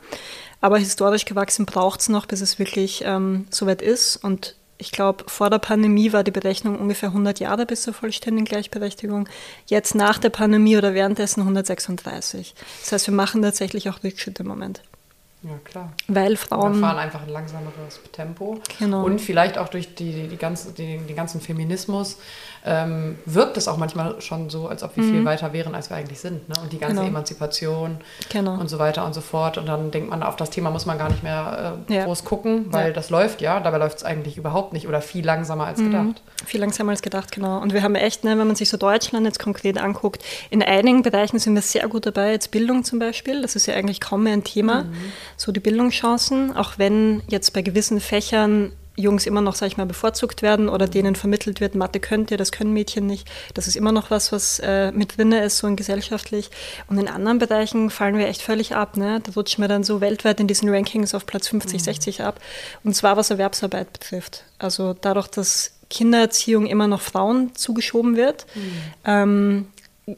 S2: Aber historisch gewachsen braucht es noch, bis es wirklich ähm, soweit ist. Und ich glaube, vor der Pandemie war die Berechnung ungefähr 100 Jahre bis zur vollständigen Gleichberechtigung. Jetzt nach der Pandemie oder währenddessen 136. Das heißt, wir machen tatsächlich auch Rückschritte im Moment.
S1: Ja, klar.
S2: Weil Frauen.
S1: Wir fahren einfach ein langsameres Tempo. Genau. Und vielleicht auch durch die, die ganze, die, den ganzen Feminismus ähm, wirkt es auch manchmal schon so, als ob wir mhm. viel weiter wären, als wir eigentlich sind. Ne? Und die ganze genau. Emanzipation genau. und so weiter und so fort. Und dann denkt man, auf das Thema muss man gar nicht mehr äh, ja. groß gucken, weil ja. das läuft ja. Dabei läuft es eigentlich überhaupt nicht oder viel langsamer als mhm. gedacht.
S2: Viel langsamer als gedacht, genau. Und wir haben echt, ne, wenn man sich so Deutschland jetzt konkret anguckt, in einigen Bereichen sind wir sehr gut dabei. Jetzt Bildung zum Beispiel, das ist ja eigentlich kaum mehr ein Thema. Mhm. So die Bildungschancen, auch wenn jetzt bei gewissen Fächern Jungs immer noch, sag ich mal, bevorzugt werden oder denen vermittelt wird, Mathe könnt ihr, das können Mädchen nicht. Das ist immer noch was, was äh, mit drin ist, so in gesellschaftlich. Und in anderen Bereichen fallen wir echt völlig ab. Ne? Da rutschen wir dann so weltweit in diesen Rankings auf Platz 50, mhm. 60 ab. Und zwar was Erwerbsarbeit betrifft. Also dadurch, dass Kindererziehung immer noch Frauen zugeschoben wird, mhm. ähm,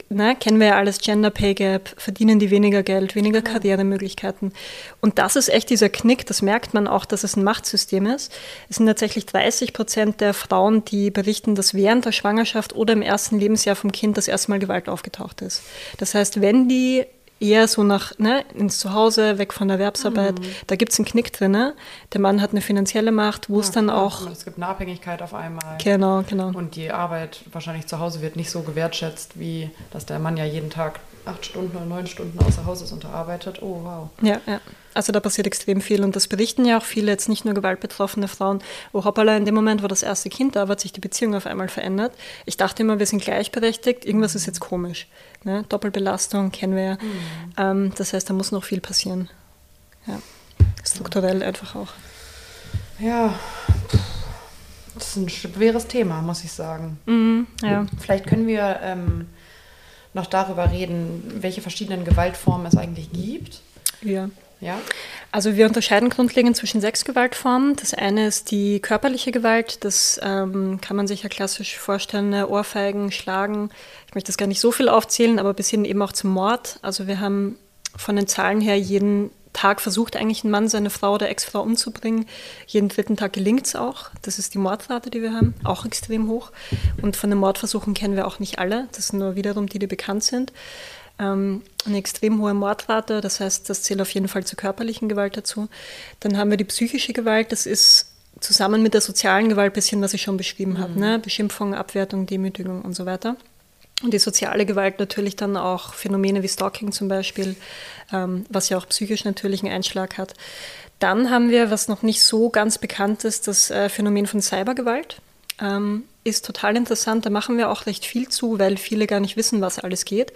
S2: ne, kennen wir ja alles, Gender Pay Gap, verdienen die weniger Geld, weniger Karrieremöglichkeiten. Und das ist echt dieser Knick, das merkt man auch, dass es ein Machtsystem ist. Es sind tatsächlich 30 Prozent der Frauen, die berichten, dass während der Schwangerschaft oder im ersten Lebensjahr vom Kind das erste Mal Gewalt aufgetaucht ist. Das heißt, wenn die eher so nach ne, ins Zuhause, weg von der Erwerbsarbeit. Mhm. Da gibt es einen Knick drin. Ne? Der Mann hat eine finanzielle Macht, wo ja, es dann auch.
S1: Es gibt eine Abhängigkeit auf einmal.
S2: Genau, genau.
S1: Und die Arbeit wahrscheinlich zu Hause wird nicht so gewertschätzt, wie dass der Mann ja jeden Tag acht Stunden oder neun Stunden außer Haus ist und arbeitet. Oh, wow.
S2: Ja, ja. Also da passiert extrem viel und das berichten ja auch viele, jetzt nicht nur gewaltbetroffene Frauen. Oh hoppala, in dem Moment, wo das erste Kind da war, hat sich die Beziehung auf einmal verändert. Ich dachte immer, wir sind gleichberechtigt, irgendwas ist jetzt komisch. Ne? Doppelbelastung kennen wir ja. Mhm. Ähm, das heißt, da muss noch viel passieren. Ja. Strukturell einfach auch.
S1: Ja, das ist ein schweres Thema, muss ich sagen.
S2: Mhm, ja.
S1: Vielleicht können wir ähm, noch darüber reden, welche verschiedenen Gewaltformen es eigentlich gibt.
S2: Ja.
S1: Ja?
S2: Also wir unterscheiden grundlegend zwischen sechs Gewaltformen. Das eine ist die körperliche Gewalt. Das ähm, kann man sich ja klassisch vorstellen, ne? Ohrfeigen, Schlagen. Ich möchte das gar nicht so viel aufzählen, aber bis hin eben auch zum Mord. Also wir haben von den Zahlen her jeden Tag versucht eigentlich ein Mann seine Frau oder Ex-Frau umzubringen. Jeden dritten Tag gelingt es auch. Das ist die Mordrate, die wir haben, auch extrem hoch. Und von den Mordversuchen kennen wir auch nicht alle. Das sind nur wiederum die, die bekannt sind. Ähm, eine extrem hohe Mordrate, das heißt, das zählt auf jeden Fall zur körperlichen Gewalt dazu. Dann haben wir die psychische Gewalt, das ist zusammen mit der sozialen Gewalt ein bisschen, was ich schon beschrieben mhm. habe. Ne? Beschimpfung, Abwertung, Demütigung und so weiter. Und die soziale Gewalt natürlich dann auch Phänomene wie Stalking zum Beispiel, ähm, was ja auch psychisch natürlich einen Einschlag hat. Dann haben wir, was noch nicht so ganz bekannt ist, das äh, Phänomen von Cybergewalt. Ähm, ist total interessant, da machen wir auch recht viel zu, weil viele gar nicht wissen, was alles geht.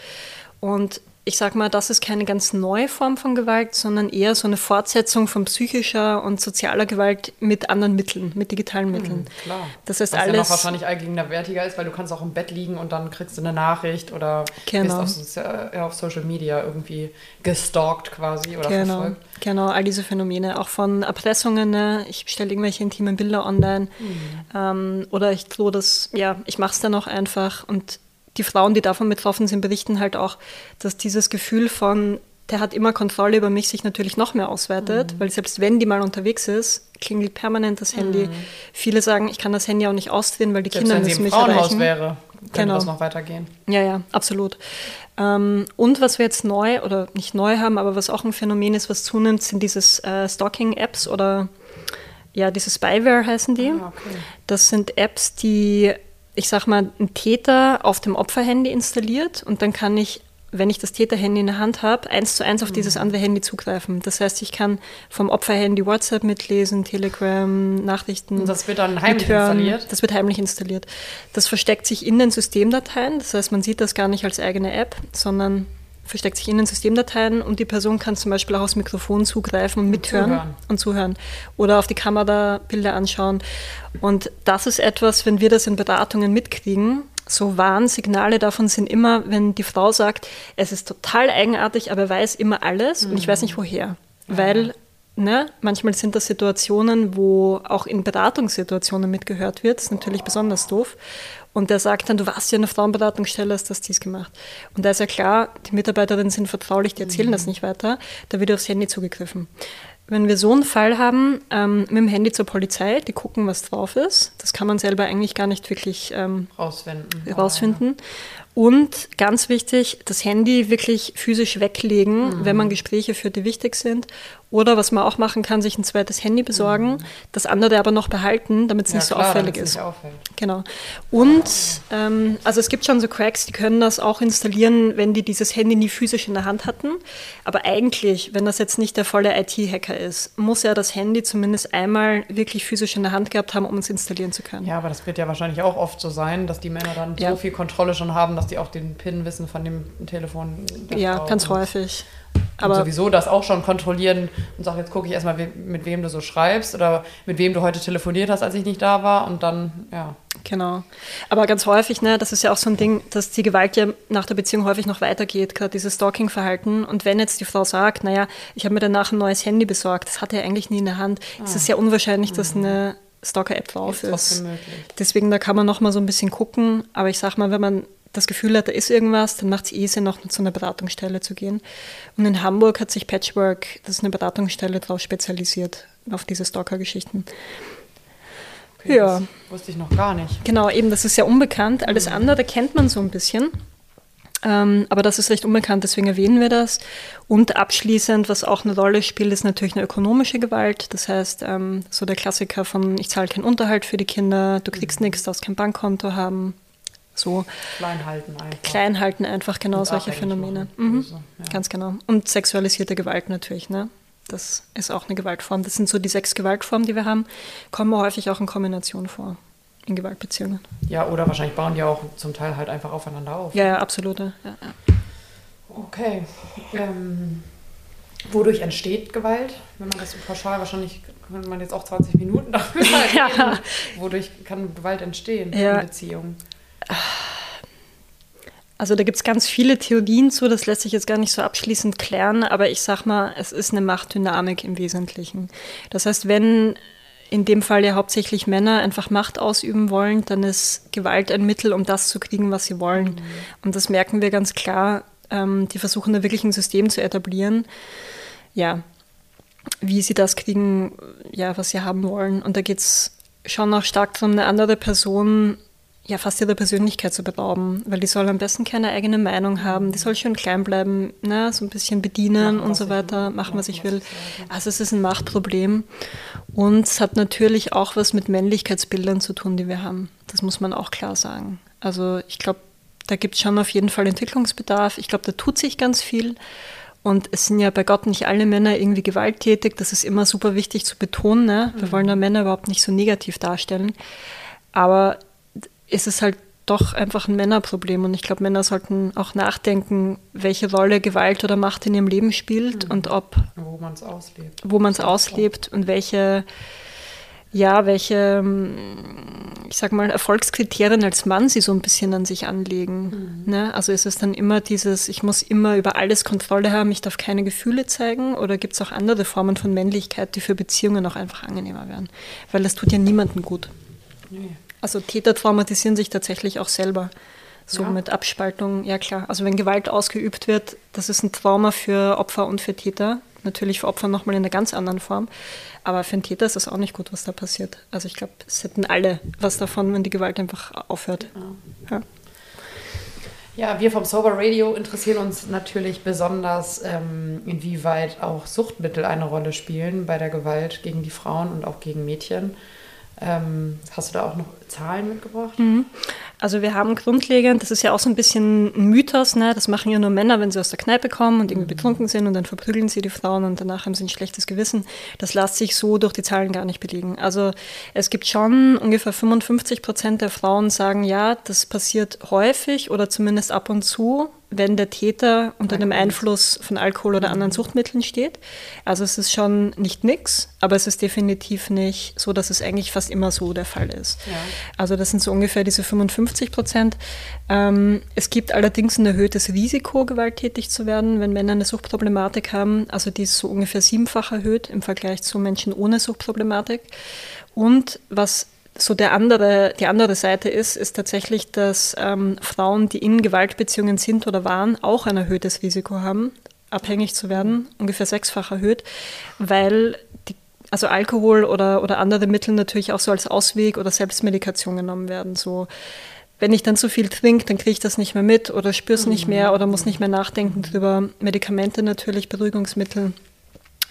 S2: Und ich sage mal, das ist keine ganz neue Form von Gewalt, sondern eher so eine Fortsetzung von psychischer und sozialer Gewalt mit anderen Mitteln, mit digitalen Mitteln. Mhm,
S1: klar.
S2: Das heißt
S1: Was
S2: alles.
S1: Ja noch wahrscheinlich allgegenwärtiger ist, weil du kannst auch im Bett liegen und dann kriegst du eine Nachricht oder
S2: genau.
S1: bist auf, ja, auf Social Media irgendwie gestalkt quasi oder
S2: genau.
S1: verfolgt.
S2: Genau, all diese Phänomene, auch von Erpressungen. Ne? Ich stelle irgendwelche intimen Bilder online mhm. ähm, oder ich drohe das, ja, ich mache es dann auch einfach und die Frauen, die davon betroffen sind, berichten halt auch, dass dieses Gefühl von, der hat immer Kontrolle über mich, sich natürlich noch mehr ausweitet, mhm. weil selbst wenn die mal unterwegs ist, klingelt permanent das Handy. Mhm. Viele sagen, ich kann das Handy auch nicht ausdrehen, weil die selbst Kinder müssen mich
S1: Frauenhaus
S2: erreichen.
S1: wäre, könnte genau. das noch weitergehen.
S2: Ja, ja, absolut. Ähm, und was wir jetzt neu oder nicht neu haben, aber was auch ein Phänomen ist, was zunimmt, sind dieses äh, Stalking-Apps oder ja, diese Spyware heißen die.
S1: Ah, okay.
S2: Das sind Apps, die ich sag mal, ein Täter auf dem Opferhandy installiert und dann kann ich, wenn ich das Täterhandy in der Hand habe, eins zu eins auf mhm. dieses andere Handy zugreifen. Das heißt, ich kann vom Opferhandy WhatsApp mitlesen, Telegram, Nachrichten.
S1: Und das wird dann heimlich
S2: mithören.
S1: installiert?
S2: Das wird heimlich installiert. Das versteckt sich in den Systemdateien. Das heißt, man sieht das gar nicht als eigene App, sondern versteckt sich in den Systemdateien und die Person kann zum Beispiel auch aufs Mikrofon zugreifen und mithören zuhören. und zuhören oder auf die Kamera Bilder anschauen. Und das ist etwas, wenn wir das in Beratungen mitkriegen, so Warnsignale davon sind immer, wenn die Frau sagt, es ist total eigenartig, aber er weiß immer alles mhm. und ich weiß nicht woher. Ja. Weil Ne? Manchmal sind das Situationen, wo auch in Beratungssituationen mitgehört wird. Das ist natürlich besonders doof. Und der sagt dann, du warst ja in der Frauenberatungsstelle, hast das dies gemacht. Und da ist ja klar, die Mitarbeiterinnen sind vertraulich, die erzählen mhm. das nicht weiter. Da wird aufs Handy zugegriffen. Wenn wir so einen Fall haben, ähm, mit dem Handy zur Polizei, die gucken, was drauf ist. Das kann man selber eigentlich gar nicht wirklich ähm,
S1: rausfinden.
S2: rausfinden. Und ganz wichtig, das Handy wirklich physisch weglegen, mhm. wenn man Gespräche führt, die wichtig sind. Oder was man auch machen kann, sich ein zweites Handy besorgen, mhm. das andere aber noch behalten, damit es ja, nicht so klar, auffällig ist. Genau. Und ähm, also es gibt schon so Cracks, die können das auch installieren, wenn die dieses Handy nie physisch in der Hand hatten. Aber eigentlich, wenn das jetzt nicht der volle IT-Hacker ist, muss er das Handy zumindest einmal wirklich physisch in der Hand gehabt haben, um es installieren zu können.
S1: Ja, aber das wird ja wahrscheinlich auch oft so sein, dass die Männer dann ja. so viel Kontrolle schon haben, dass die auch den PIN wissen von dem Telefon.
S2: Ja, ganz häufig.
S1: Aber sowieso das auch schon kontrollieren und sag, jetzt gucke ich erstmal, mit wem du so schreibst oder mit wem du heute telefoniert hast, als ich nicht da war und dann, ja.
S2: Genau. Aber ganz häufig, ne, das ist ja auch so ein Ding, dass die Gewalt ja nach der Beziehung häufig noch weitergeht, gerade dieses Stalking-Verhalten. Und wenn jetzt die Frau sagt, naja, ich habe mir danach ein neues Handy besorgt, das hat er eigentlich nie in der Hand, ah. ist es sehr unwahrscheinlich, dass mhm. eine Stalker-App drauf ist. ist. Deswegen, da kann man noch mal so ein bisschen gucken. Aber ich sag mal, wenn man das Gefühl hat, da ist irgendwas, dann macht es eh Sinn, noch zu einer Beratungsstelle zu gehen. Und in Hamburg hat sich Patchwork, das ist eine Beratungsstelle, darauf spezialisiert, auf diese Stalker-Geschichten.
S1: Okay, ja. Wusste ich noch gar nicht.
S2: Genau, eben, das ist ja unbekannt. Alles mhm. andere kennt man so ein bisschen. Ähm, aber das ist recht unbekannt, deswegen erwähnen wir das. Und abschließend, was auch eine Rolle spielt, ist natürlich eine ökonomische Gewalt. Das heißt, ähm, so der Klassiker von ich zahle keinen Unterhalt für die Kinder, du kriegst mhm. nichts, darfst kein Bankkonto haben, so.
S1: Kleinhalten einfach.
S2: Kleinhalten einfach, genau Und solche Phänomene. Mhm. So, ja. Ganz genau. Und sexualisierte Gewalt natürlich, ne? Das ist auch eine Gewaltform. Das sind so die sechs Gewaltformen, die wir haben, kommen häufig auch in Kombination vor in Gewaltbeziehungen.
S1: Ja, oder wahrscheinlich bauen die auch zum Teil halt einfach aufeinander auf.
S2: Ja, ja absolut. Ja, ja.
S1: Okay. Ähm, wodurch entsteht Gewalt? Wenn man das so pauschal, wahrscheinlich könnte man jetzt auch 20 Minuten reden. Ja. Wodurch kann Gewalt entstehen ja. in Beziehungen?
S2: Also da gibt es ganz viele Theorien zu, das lässt sich jetzt gar nicht so abschließend klären, aber ich sag mal, es ist eine Machtdynamik im Wesentlichen. Das heißt, wenn in dem Fall ja hauptsächlich Männer einfach Macht ausüben wollen, dann ist Gewalt ein Mittel, um das zu kriegen, was sie wollen. Mhm. Und das merken wir ganz klar. Ähm, die versuchen da wirklich ein System zu etablieren. Ja, wie sie das kriegen, ja, was sie haben wollen. Und da geht es schon auch stark darum, eine andere Person ja fast ihre Persönlichkeit zu berauben, weil die soll am besten keine eigene Meinung haben, die soll schön klein bleiben, ne, so ein bisschen bedienen machen, und so weiter, machen, was ich will. Also es ist ein Machtproblem und es hat natürlich auch was mit Männlichkeitsbildern zu tun, die wir haben. Das muss man auch klar sagen. Also ich glaube, da gibt es schon auf jeden Fall Entwicklungsbedarf. Ich glaube, da tut sich ganz viel. Und es sind ja bei Gott nicht alle Männer irgendwie gewalttätig. Das ist immer super wichtig zu betonen. Ne? Wir mhm. wollen da Männer überhaupt nicht so negativ darstellen. Aber ist es halt doch einfach ein Männerproblem. Und ich glaube, Männer sollten auch nachdenken, welche Rolle Gewalt oder Macht in ihrem Leben spielt mhm. und ob.
S1: Wo man es auslebt.
S2: Wo man es auslebt und welche, ja, welche, ich sag mal, Erfolgskriterien als Mann sie so ein bisschen an sich anlegen. Mhm. Ne? Also ist es dann immer dieses, ich muss immer über alles Kontrolle haben, ich darf keine Gefühle zeigen oder gibt es auch andere Formen von Männlichkeit, die für Beziehungen auch einfach angenehmer werden? Weil das tut ja niemandem gut. Nee. Also Täter traumatisieren sich tatsächlich auch selber. So ja. mit Abspaltung, ja klar. Also wenn Gewalt ausgeübt wird, das ist ein Trauma für Opfer und für Täter. Natürlich für Opfer nochmal in einer ganz anderen Form. Aber für einen Täter ist es auch nicht gut, was da passiert. Also ich glaube, es hätten alle was davon, wenn die Gewalt einfach aufhört.
S1: Ja. ja. ja wir vom Sober Radio interessieren uns natürlich besonders, ähm, inwieweit auch Suchtmittel eine Rolle spielen bei der Gewalt gegen die Frauen und auch gegen Mädchen. Ähm, hast du da auch noch Zahlen mitgebracht? Mhm.
S2: Also wir haben grundlegend, das ist ja auch so ein bisschen ein Mythos, ne? das machen ja nur Männer, wenn sie aus der Kneipe kommen und irgendwie mhm. betrunken sind und dann verprügeln sie die Frauen und danach haben sie ein schlechtes Gewissen. Das lässt sich so durch die Zahlen gar nicht belegen. Also es gibt schon ungefähr 55 Prozent der Frauen sagen, ja, das passiert häufig oder zumindest ab und zu wenn der Täter unter dem Einfluss von Alkohol oder anderen Suchtmitteln steht. Also es ist schon nicht nix, aber es ist definitiv nicht so, dass es eigentlich fast immer so der Fall ist. Ja. Also das sind so ungefähr diese 55 Prozent. Ähm, es gibt allerdings ein erhöhtes Risiko, gewalttätig zu werden, wenn Männer eine Suchtproblematik haben. Also die ist so ungefähr siebenfach erhöht im Vergleich zu Menschen ohne Suchtproblematik. Und was so der andere, die andere Seite ist, ist tatsächlich, dass ähm, Frauen, die in Gewaltbeziehungen sind oder waren, auch ein erhöhtes Risiko haben, abhängig zu werden, ungefähr sechsfach erhöht, weil die, also Alkohol oder, oder andere Mittel natürlich auch so als Ausweg oder Selbstmedikation genommen werden. So, wenn ich dann zu viel trinke, dann kriege ich das nicht mehr mit oder spüre es nicht mehr oder muss nicht mehr nachdenken drüber. Medikamente natürlich, Beruhigungsmittel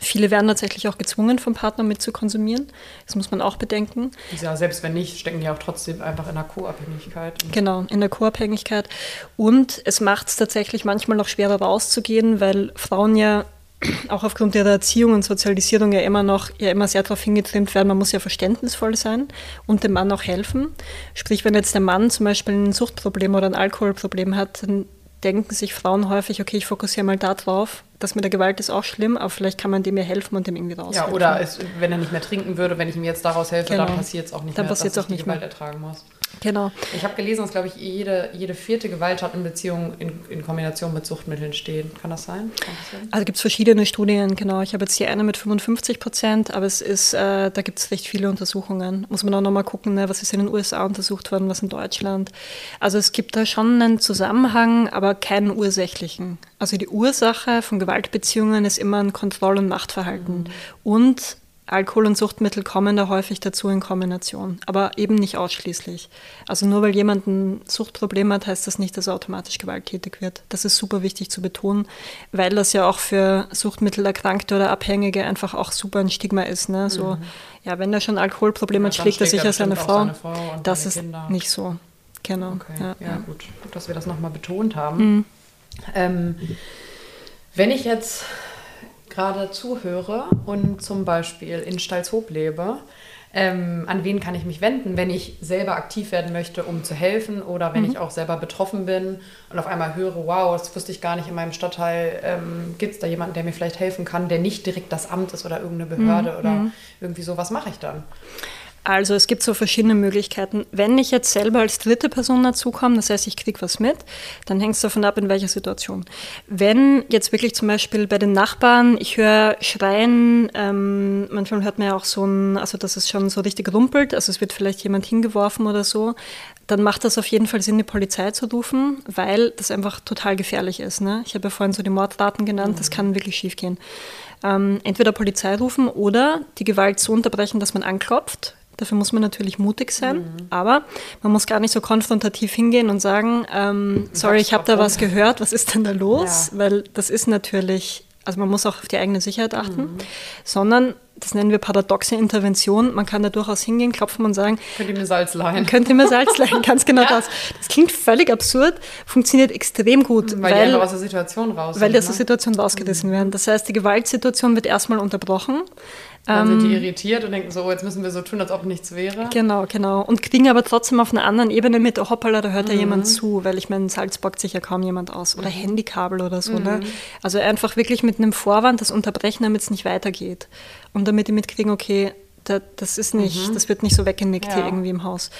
S2: Viele werden tatsächlich auch gezwungen, vom Partner mit zu konsumieren. Das muss man auch bedenken.
S1: Ja, selbst wenn nicht, stecken die auch trotzdem einfach in der Co-Abhängigkeit.
S2: Genau, in der Co-Abhängigkeit. Und es macht es tatsächlich manchmal noch schwerer rauszugehen, weil Frauen ja auch aufgrund ihrer Erziehung und Sozialisierung ja immer noch ja immer sehr darauf hingetrimmt werden, man muss ja verständnisvoll sein und dem Mann auch helfen. Sprich, wenn jetzt der Mann zum Beispiel ein Suchtproblem oder ein Alkoholproblem hat, dann denken sich Frauen häufig, okay, ich fokussiere mal darauf, das mit der Gewalt ist auch schlimm, aber vielleicht kann man dem ja helfen und dem irgendwie raushelfen.
S1: Ja, oder es, wenn er nicht mehr trinken würde, wenn ich ihm jetzt daraus helfe, genau. dann passiert es auch nicht
S2: dann
S1: mehr,
S2: dass ich
S1: auch
S2: nicht
S1: Gewalt mehr. ertragen muss.
S2: Genau.
S1: Ich habe gelesen, dass, glaube ich, jede, jede vierte Gewalttat in Beziehung in, in Kombination mit Suchtmitteln steht. Kann das sein? Kann das
S2: sein? Also gibt es verschiedene Studien, genau. Ich habe jetzt hier eine mit 55 Prozent, aber es ist, äh, da gibt es recht viele Untersuchungen. Muss man auch nochmal gucken, ne, was ist in den USA untersucht worden, was in Deutschland. Also es gibt da schon einen Zusammenhang, aber keinen ursächlichen. Also die Ursache von Gewaltbeziehungen ist immer ein Kontroll- und Machtverhalten. Mhm. Und Alkohol und Suchtmittel kommen da häufig dazu in Kombination, aber eben nicht ausschließlich. Also nur weil jemand ein Suchtproblem hat, heißt das nicht, dass er automatisch gewalttätig wird. Das ist super wichtig zu betonen, weil das ja auch für Suchtmittelerkrankte oder Abhängige einfach auch super ein Stigma ist. Ne? So, mhm. ja, wenn er schon Alkoholprobleme ja, hat, schlägt er sicher seine Frau. Seine Frau das ist Kinder. nicht so. Genau.
S1: Okay.
S2: Ja,
S1: Ja,
S2: ja.
S1: gut. gut, dass wir das nochmal betont haben.
S2: Mhm.
S1: Ähm, wenn ich jetzt gerade zuhöre und zum Beispiel in Stalzhoop lebe, ähm, an wen kann ich mich wenden, wenn ich selber aktiv werden möchte, um zu helfen oder wenn
S2: Mhm.
S1: ich auch selber betroffen bin und auf einmal höre, wow, das wusste ich gar nicht in meinem Stadtteil, ähm, gibt es da jemanden, der mir vielleicht helfen kann, der nicht direkt das Amt ist oder irgendeine Behörde
S2: Mhm.
S1: oder irgendwie so, was mache ich dann?
S2: Also es gibt so verschiedene Möglichkeiten. Wenn ich jetzt selber als dritte Person dazukomme, das heißt, ich kriege was mit, dann hängt es davon ab, in welcher Situation. Wenn jetzt wirklich zum Beispiel bei den Nachbarn, ich höre Schreien, ähm, manchmal hört man ja auch so ein, also dass es schon so richtig rumpelt, also es wird vielleicht jemand hingeworfen oder so, dann macht das auf jeden Fall Sinn, die Polizei zu rufen, weil das einfach total gefährlich ist. Ne? Ich habe ja vorhin so die Mordraten genannt, das kann wirklich schiefgehen. Ähm, entweder Polizei rufen oder die Gewalt so unterbrechen, dass man anklopft. Dafür muss man natürlich mutig sein, aber man muss gar nicht so konfrontativ hingehen und sagen, ähm, sorry, ich habe da was gehört, was ist denn da los?
S1: Ja.
S2: Weil das ist natürlich, also man muss auch auf die eigene Sicherheit achten, sondern das nennen wir paradoxe Intervention. Man kann da durchaus hingehen, klopfen und sagen,
S1: Könnt ihr mir Salz leihen?
S2: könnt ihr mir Salz leihen? Ganz genau das. Das klingt völlig absurd, funktioniert extrem gut,
S1: Weil, die
S2: weil,
S1: aus der Situation raus
S2: weil
S1: sind,
S2: aus der
S1: ne?
S2: Situation rausgerissen werden. Das heißt, die Gewaltsituation wird erstmal unterbrochen.
S1: Dann sind
S2: Ähm,
S1: die irritiert und denken so, jetzt müssen wir so tun, als ob nichts wäre.
S2: Genau, genau. Und kriegen aber trotzdem auf einer anderen Ebene mit, oh hoppala, da hört ja
S1: Mhm.
S2: jemand zu, weil ich meine, in Salz bockt sich ja kaum jemand aus. Oder Handykabel oder so. Ne?
S1: Mhm.
S2: Also einfach wirklich mit einem Vorwand das unterbrechen, damit es nicht weitergeht. Und damit die mitkriegen, okay, da, das ist nicht, das wird nicht so weggenickt hier
S1: Mhm. Ja.
S2: irgendwie im Haus.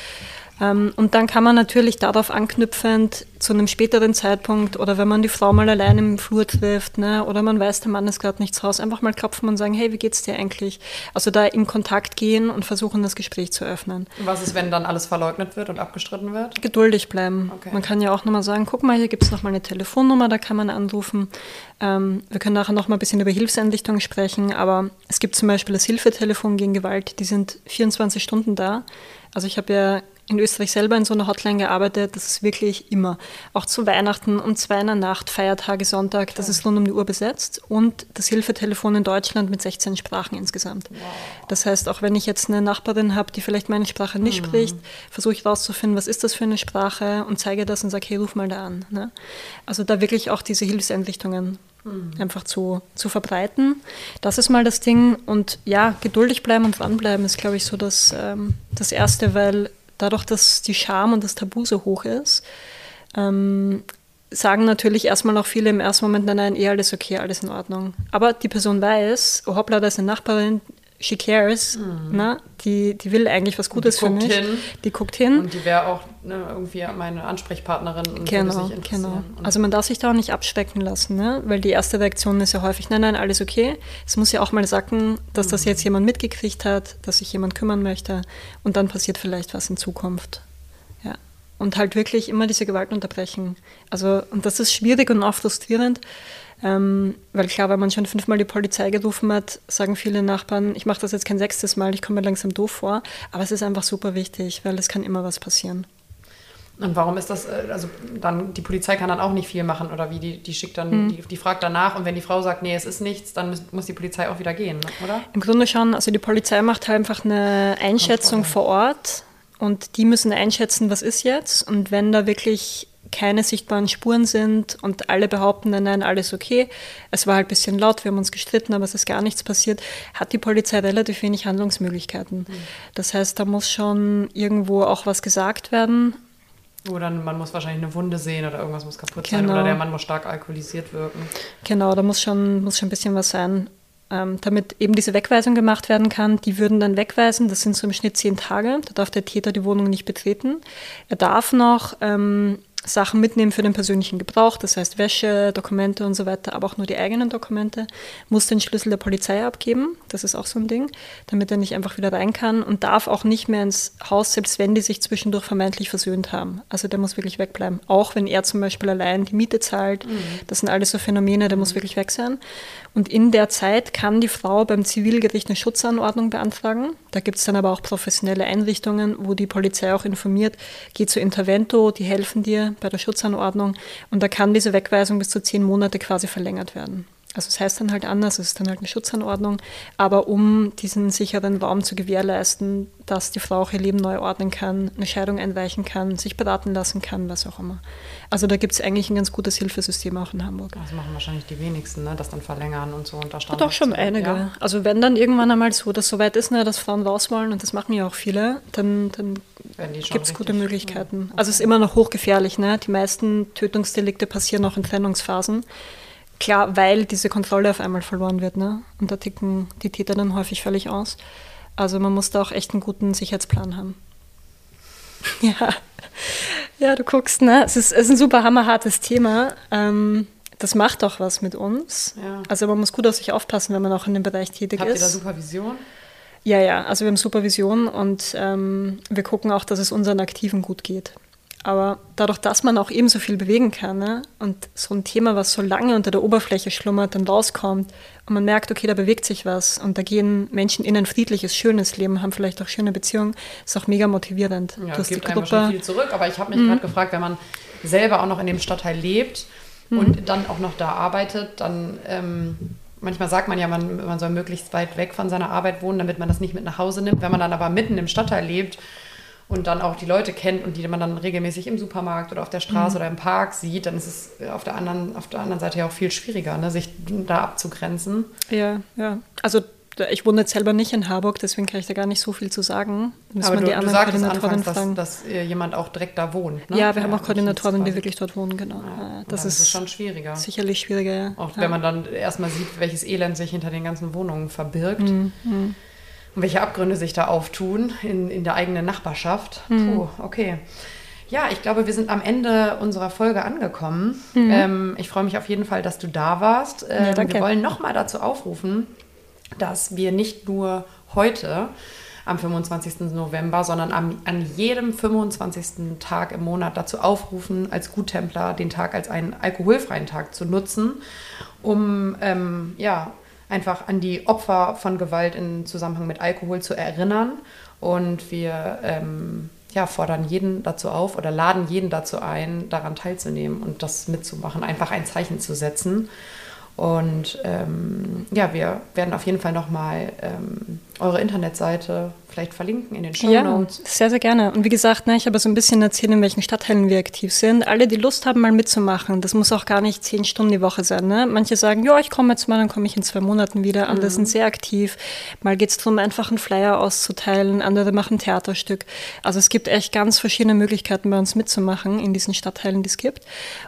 S2: Ähm, und dann kann man natürlich darauf anknüpfend zu einem späteren Zeitpunkt oder wenn man die Frau mal allein im Flur trifft ne, oder man weiß, der Mann ist gerade nicht zu Hause, einfach mal klopfen und sagen, hey, wie geht's dir eigentlich? Also da in Kontakt gehen und versuchen, das Gespräch zu öffnen.
S1: Was ist, wenn dann alles verleugnet wird und abgestritten wird?
S2: Geduldig bleiben.
S1: Okay.
S2: Man kann ja auch nochmal sagen, guck mal, hier gibt es nochmal eine Telefonnummer, da kann man anrufen. Ähm, wir können nachher nochmal ein bisschen über Hilfseinrichtungen sprechen, aber es gibt zum Beispiel das Hilfetelefon gegen Gewalt, die sind 24 Stunden da. Also ich habe ja in Österreich selber in so einer Hotline gearbeitet, das ist wirklich immer. Auch zu Weihnachten, um zwei in der Nacht, Feiertage, Sonntag, das ist rund um die Uhr besetzt. Und das Hilfetelefon in Deutschland mit 16 Sprachen insgesamt. Das heißt, auch wenn ich jetzt eine Nachbarin habe, die vielleicht meine Sprache nicht spricht, versuche ich rauszufinden, was ist das für eine Sprache und zeige das und sage, hey, ruf mal da an. Ne? Also da wirklich auch diese Hilfseinrichtungen einfach zu, zu verbreiten. Das ist mal das Ding. Und ja, geduldig bleiben und dranbleiben ist, glaube ich, so das, ähm, das Erste, weil dadurch, dass die Scham und das Tabu so hoch ist, ähm, sagen natürlich erstmal auch viele im ersten Moment, nein, nein, eh alles okay, alles in Ordnung. Aber die Person weiß, oh hoppla, da ist eine Nachbarin, she cares, na, die, die will eigentlich was Gutes für mich.
S1: hin.
S2: Die guckt hin.
S1: Und die wäre auch ne, irgendwie meine Ansprechpartnerin und
S2: Genau,
S1: sich
S2: genau.
S1: Und
S2: Also man darf sich da auch nicht abschrecken lassen, ne? weil die erste Reaktion ist ja häufig, nein, nein, alles okay. Es muss ja auch mal sacken, dass
S1: Mhm.
S2: das jetzt jemand mitgekriegt hat, dass sich jemand kümmern möchte und dann passiert vielleicht was in Zukunft. Ja. Und halt wirklich immer diese Gewalt unterbrechen. Also, und das ist schwierig und auch frustrierend, ähm, weil klar, wenn man schon fünfmal die Polizei gerufen hat, sagen viele Nachbarn, ich mache das jetzt kein sechstes Mal, ich komme mir langsam doof vor. Aber es ist einfach super wichtig, weil es kann immer was passieren.
S1: Und warum ist das, äh, also dann, die Polizei kann dann auch nicht viel machen oder wie, die, die schickt dann, die, die fragt danach und wenn die Frau sagt, nee, es ist nichts, dann muss, muss die Polizei auch wieder gehen, oder?
S2: Im Grunde schon, also die Polizei macht halt einfach eine Einschätzung vor Ort und die müssen einschätzen, was ist jetzt und wenn da wirklich keine sichtbaren Spuren sind und alle behaupten, nein, nein, alles okay, es war halt ein bisschen laut, wir haben uns gestritten, aber es ist gar nichts passiert, hat die Polizei relativ wenig Handlungsmöglichkeiten. Das heißt, da muss schon irgendwo auch was gesagt werden,
S1: Oder man muss wahrscheinlich eine Wunde sehen oder irgendwas muss kaputt sein
S2: Genau.
S1: oder der Mann muss stark alkoholisiert wirken.
S2: Genau, da muss schon, muss schon ein bisschen was sein, ähm, damit eben diese Wegweisung gemacht werden kann. Die würden dann wegweisen, das sind so im Schnitt zehn Tage. Da darf der Täter die Wohnung nicht betreten. Er darf noch ähm, Sachen mitnehmen für den persönlichen Gebrauch, das heißt Wäsche, Dokumente und so weiter, aber auch nur die eigenen Dokumente, muss den Schlüssel der Polizei abgeben, das ist auch so ein Ding, damit er nicht einfach wieder rein kann und darf auch nicht mehr ins Haus, selbst wenn die sich zwischendurch vermeintlich versöhnt haben. Also der muss wirklich wegbleiben, auch wenn er zum Beispiel allein die Miete zahlt, das sind alles so Phänomene, der muss wirklich weg sein. Und in der Zeit kann die Frau beim Zivilgericht eine Schutzanordnung beantragen. Da gibt es dann aber auch professionelle Einrichtungen, wo die Polizei auch informiert, geh zu Intervento, die helfen dir bei der Schutzanordnung. Und da kann diese Wegweisung bis zu zehn Monate quasi verlängert werden. Also es heißt dann halt anders, es ist dann halt eine Schutzanordnung, aber um diesen sicheren Raum zu gewährleisten, dass die Frau auch ihr Leben neu ordnen kann, eine Scheidung einweichen kann, sich beraten lassen kann, was auch immer. Also da gibt es eigentlich ein ganz gutes Hilfesystem auch in Hamburg.
S1: Das machen wahrscheinlich die wenigsten, ne? das dann verlängern und so. Und da
S2: Doch schon einige. Ja. Also wenn dann irgendwann einmal so, dass soweit ist, ne, dass Frauen raus wollen, und das machen ja auch viele, dann, dann gibt es gute Möglichkeiten. Okay. Also es ist immer noch hochgefährlich. Ne? Die meisten Tötungsdelikte passieren auch in Trennungsphasen. Klar, weil diese Kontrolle auf einmal verloren wird. Ne? Und da ticken die Täter dann häufig völlig aus. Also man muss da auch echt einen guten Sicherheitsplan haben. ja. ja, du guckst, ne? Es ist, es ist ein super hammerhartes Thema. Ähm, das macht auch was mit uns. Ja. Also man muss gut auf sich aufpassen, wenn man auch in dem Bereich tätig
S1: Habt
S2: ist.
S1: Habt ihr da Supervision?
S2: Ja, ja, also wir haben Supervision und ähm, wir gucken auch, dass es unseren Aktiven gut geht. Aber dadurch, dass man auch eben so viel bewegen kann ne, und so ein Thema, was so lange unter der Oberfläche schlummert, dann rauskommt und man merkt, okay, da bewegt sich was und da gehen Menschen in ein friedliches, schönes Leben, haben vielleicht auch schöne Beziehungen, ist auch mega motivierend.
S1: Ja, es gibt einem schon viel zurück, aber ich habe mich mhm. gerade gefragt, wenn man selber auch noch in dem Stadtteil lebt mhm. und dann auch noch da arbeitet, dann ähm, manchmal sagt man ja, man, man soll möglichst weit weg von seiner Arbeit wohnen, damit man das nicht mit nach Hause nimmt. Wenn man dann aber mitten im Stadtteil lebt und dann auch die Leute kennt und die man dann regelmäßig im Supermarkt oder auf der Straße mhm. oder im Park sieht, dann ist es auf der anderen, auf der anderen Seite ja auch viel schwieriger, ne, sich da abzugrenzen.
S2: Ja, ja. Also ich wohne jetzt selber nicht in Harburg, deswegen kann ich da gar nicht so viel zu sagen.
S1: Müssen Aber du, die anderen du sagtest anfangs, dass, dass jemand auch direkt da wohnt.
S2: Ne? Ja, wir ja, haben auch Koordinatoren, die wirklich dort wohnen, genau.
S1: Ja, das, ist, ist schon schwieriger.
S2: Sicherlich schwieriger, ja.
S1: Auch wenn man dann erstmal sieht, welches Elend sich hinter den ganzen Wohnungen verbirgt. Mhm. Und welche Abgründe sich da auftun in, in der eigenen Nachbarschaft. Mhm. Puh, okay. Ja, ich glaube, wir sind am Ende unserer Folge angekommen. Mhm. Ähm, ich freue mich auf jeden Fall, dass du da warst. Ähm, ja, danke. Wir wollen nochmal dazu aufrufen, dass wir nicht nur heute am 25. November, sondern am, an jedem 25. Tag im Monat dazu aufrufen, als Guttempler den Tag als einen alkoholfreien Tag zu nutzen, um ähm, ja, einfach an die Opfer von Gewalt im Zusammenhang mit Alkohol zu erinnern. Und wir ähm, ja, fordern jeden dazu auf oder laden jeden dazu ein, daran teilzunehmen und das mitzumachen, einfach ein Zeichen zu setzen. Und ähm, ja, wir werden auf jeden Fall nochmal ähm, eure Internetseite vielleicht verlinken in den Show Notes.
S2: Ja, sehr, sehr gerne. Und wie gesagt, ne, ich habe so ein bisschen erzählt, in welchen Stadtteilen wir aktiv sind. Alle, die Lust haben, mal mitzumachen, das muss auch gar nicht zehn Stunden die Woche sein. Ne? Manche sagen, ja, ich komme jetzt mal, dann komme ich in zwei Monaten wieder. Andere mhm. sind sehr aktiv. Mal geht es darum, einfach einen Flyer auszuteilen. Andere machen Theaterstück. Also es gibt echt ganz verschiedene Möglichkeiten bei uns mitzumachen in diesen Stadtteilen, die es gibt.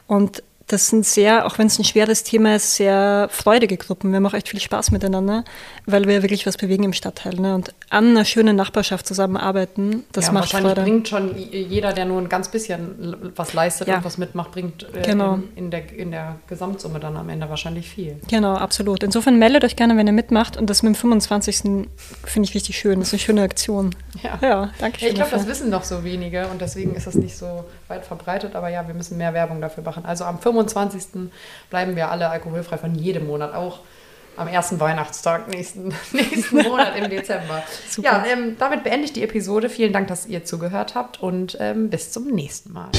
S2: Und das sind sehr, auch wenn es ein schweres Thema ist, sehr freudige Gruppen. Wir haben auch echt viel Spaß miteinander, weil wir wirklich was bewegen im Stadtteil. Ne? Und an einer schönen Nachbarschaft zusammenarbeiten, das ja, macht
S1: wahrscheinlich Freude. bringt schon jeder, der nur ein ganz bisschen was leistet ja. und was mitmacht, bringt äh, genau. in, in, der, in der Gesamtsumme dann am Ende wahrscheinlich viel.
S2: Genau, absolut. Insofern meldet euch gerne, wenn ihr mitmacht. Und das mit dem 25. finde ich richtig schön. Das ist eine schöne Aktion.
S1: Ja, ja danke schön. Ich glaube, das wissen noch so wenige und deswegen ist das nicht so weit verbreitet. Aber ja, wir müssen mehr Werbung dafür machen. Also am 25. 25. bleiben wir alle alkoholfrei von jedem Monat, auch am ersten Weihnachtstag nächsten, nächsten Monat im Dezember. Super. Ja, ähm, damit beende ich die Episode. Vielen Dank, dass ihr zugehört habt und ähm, bis zum nächsten Mal.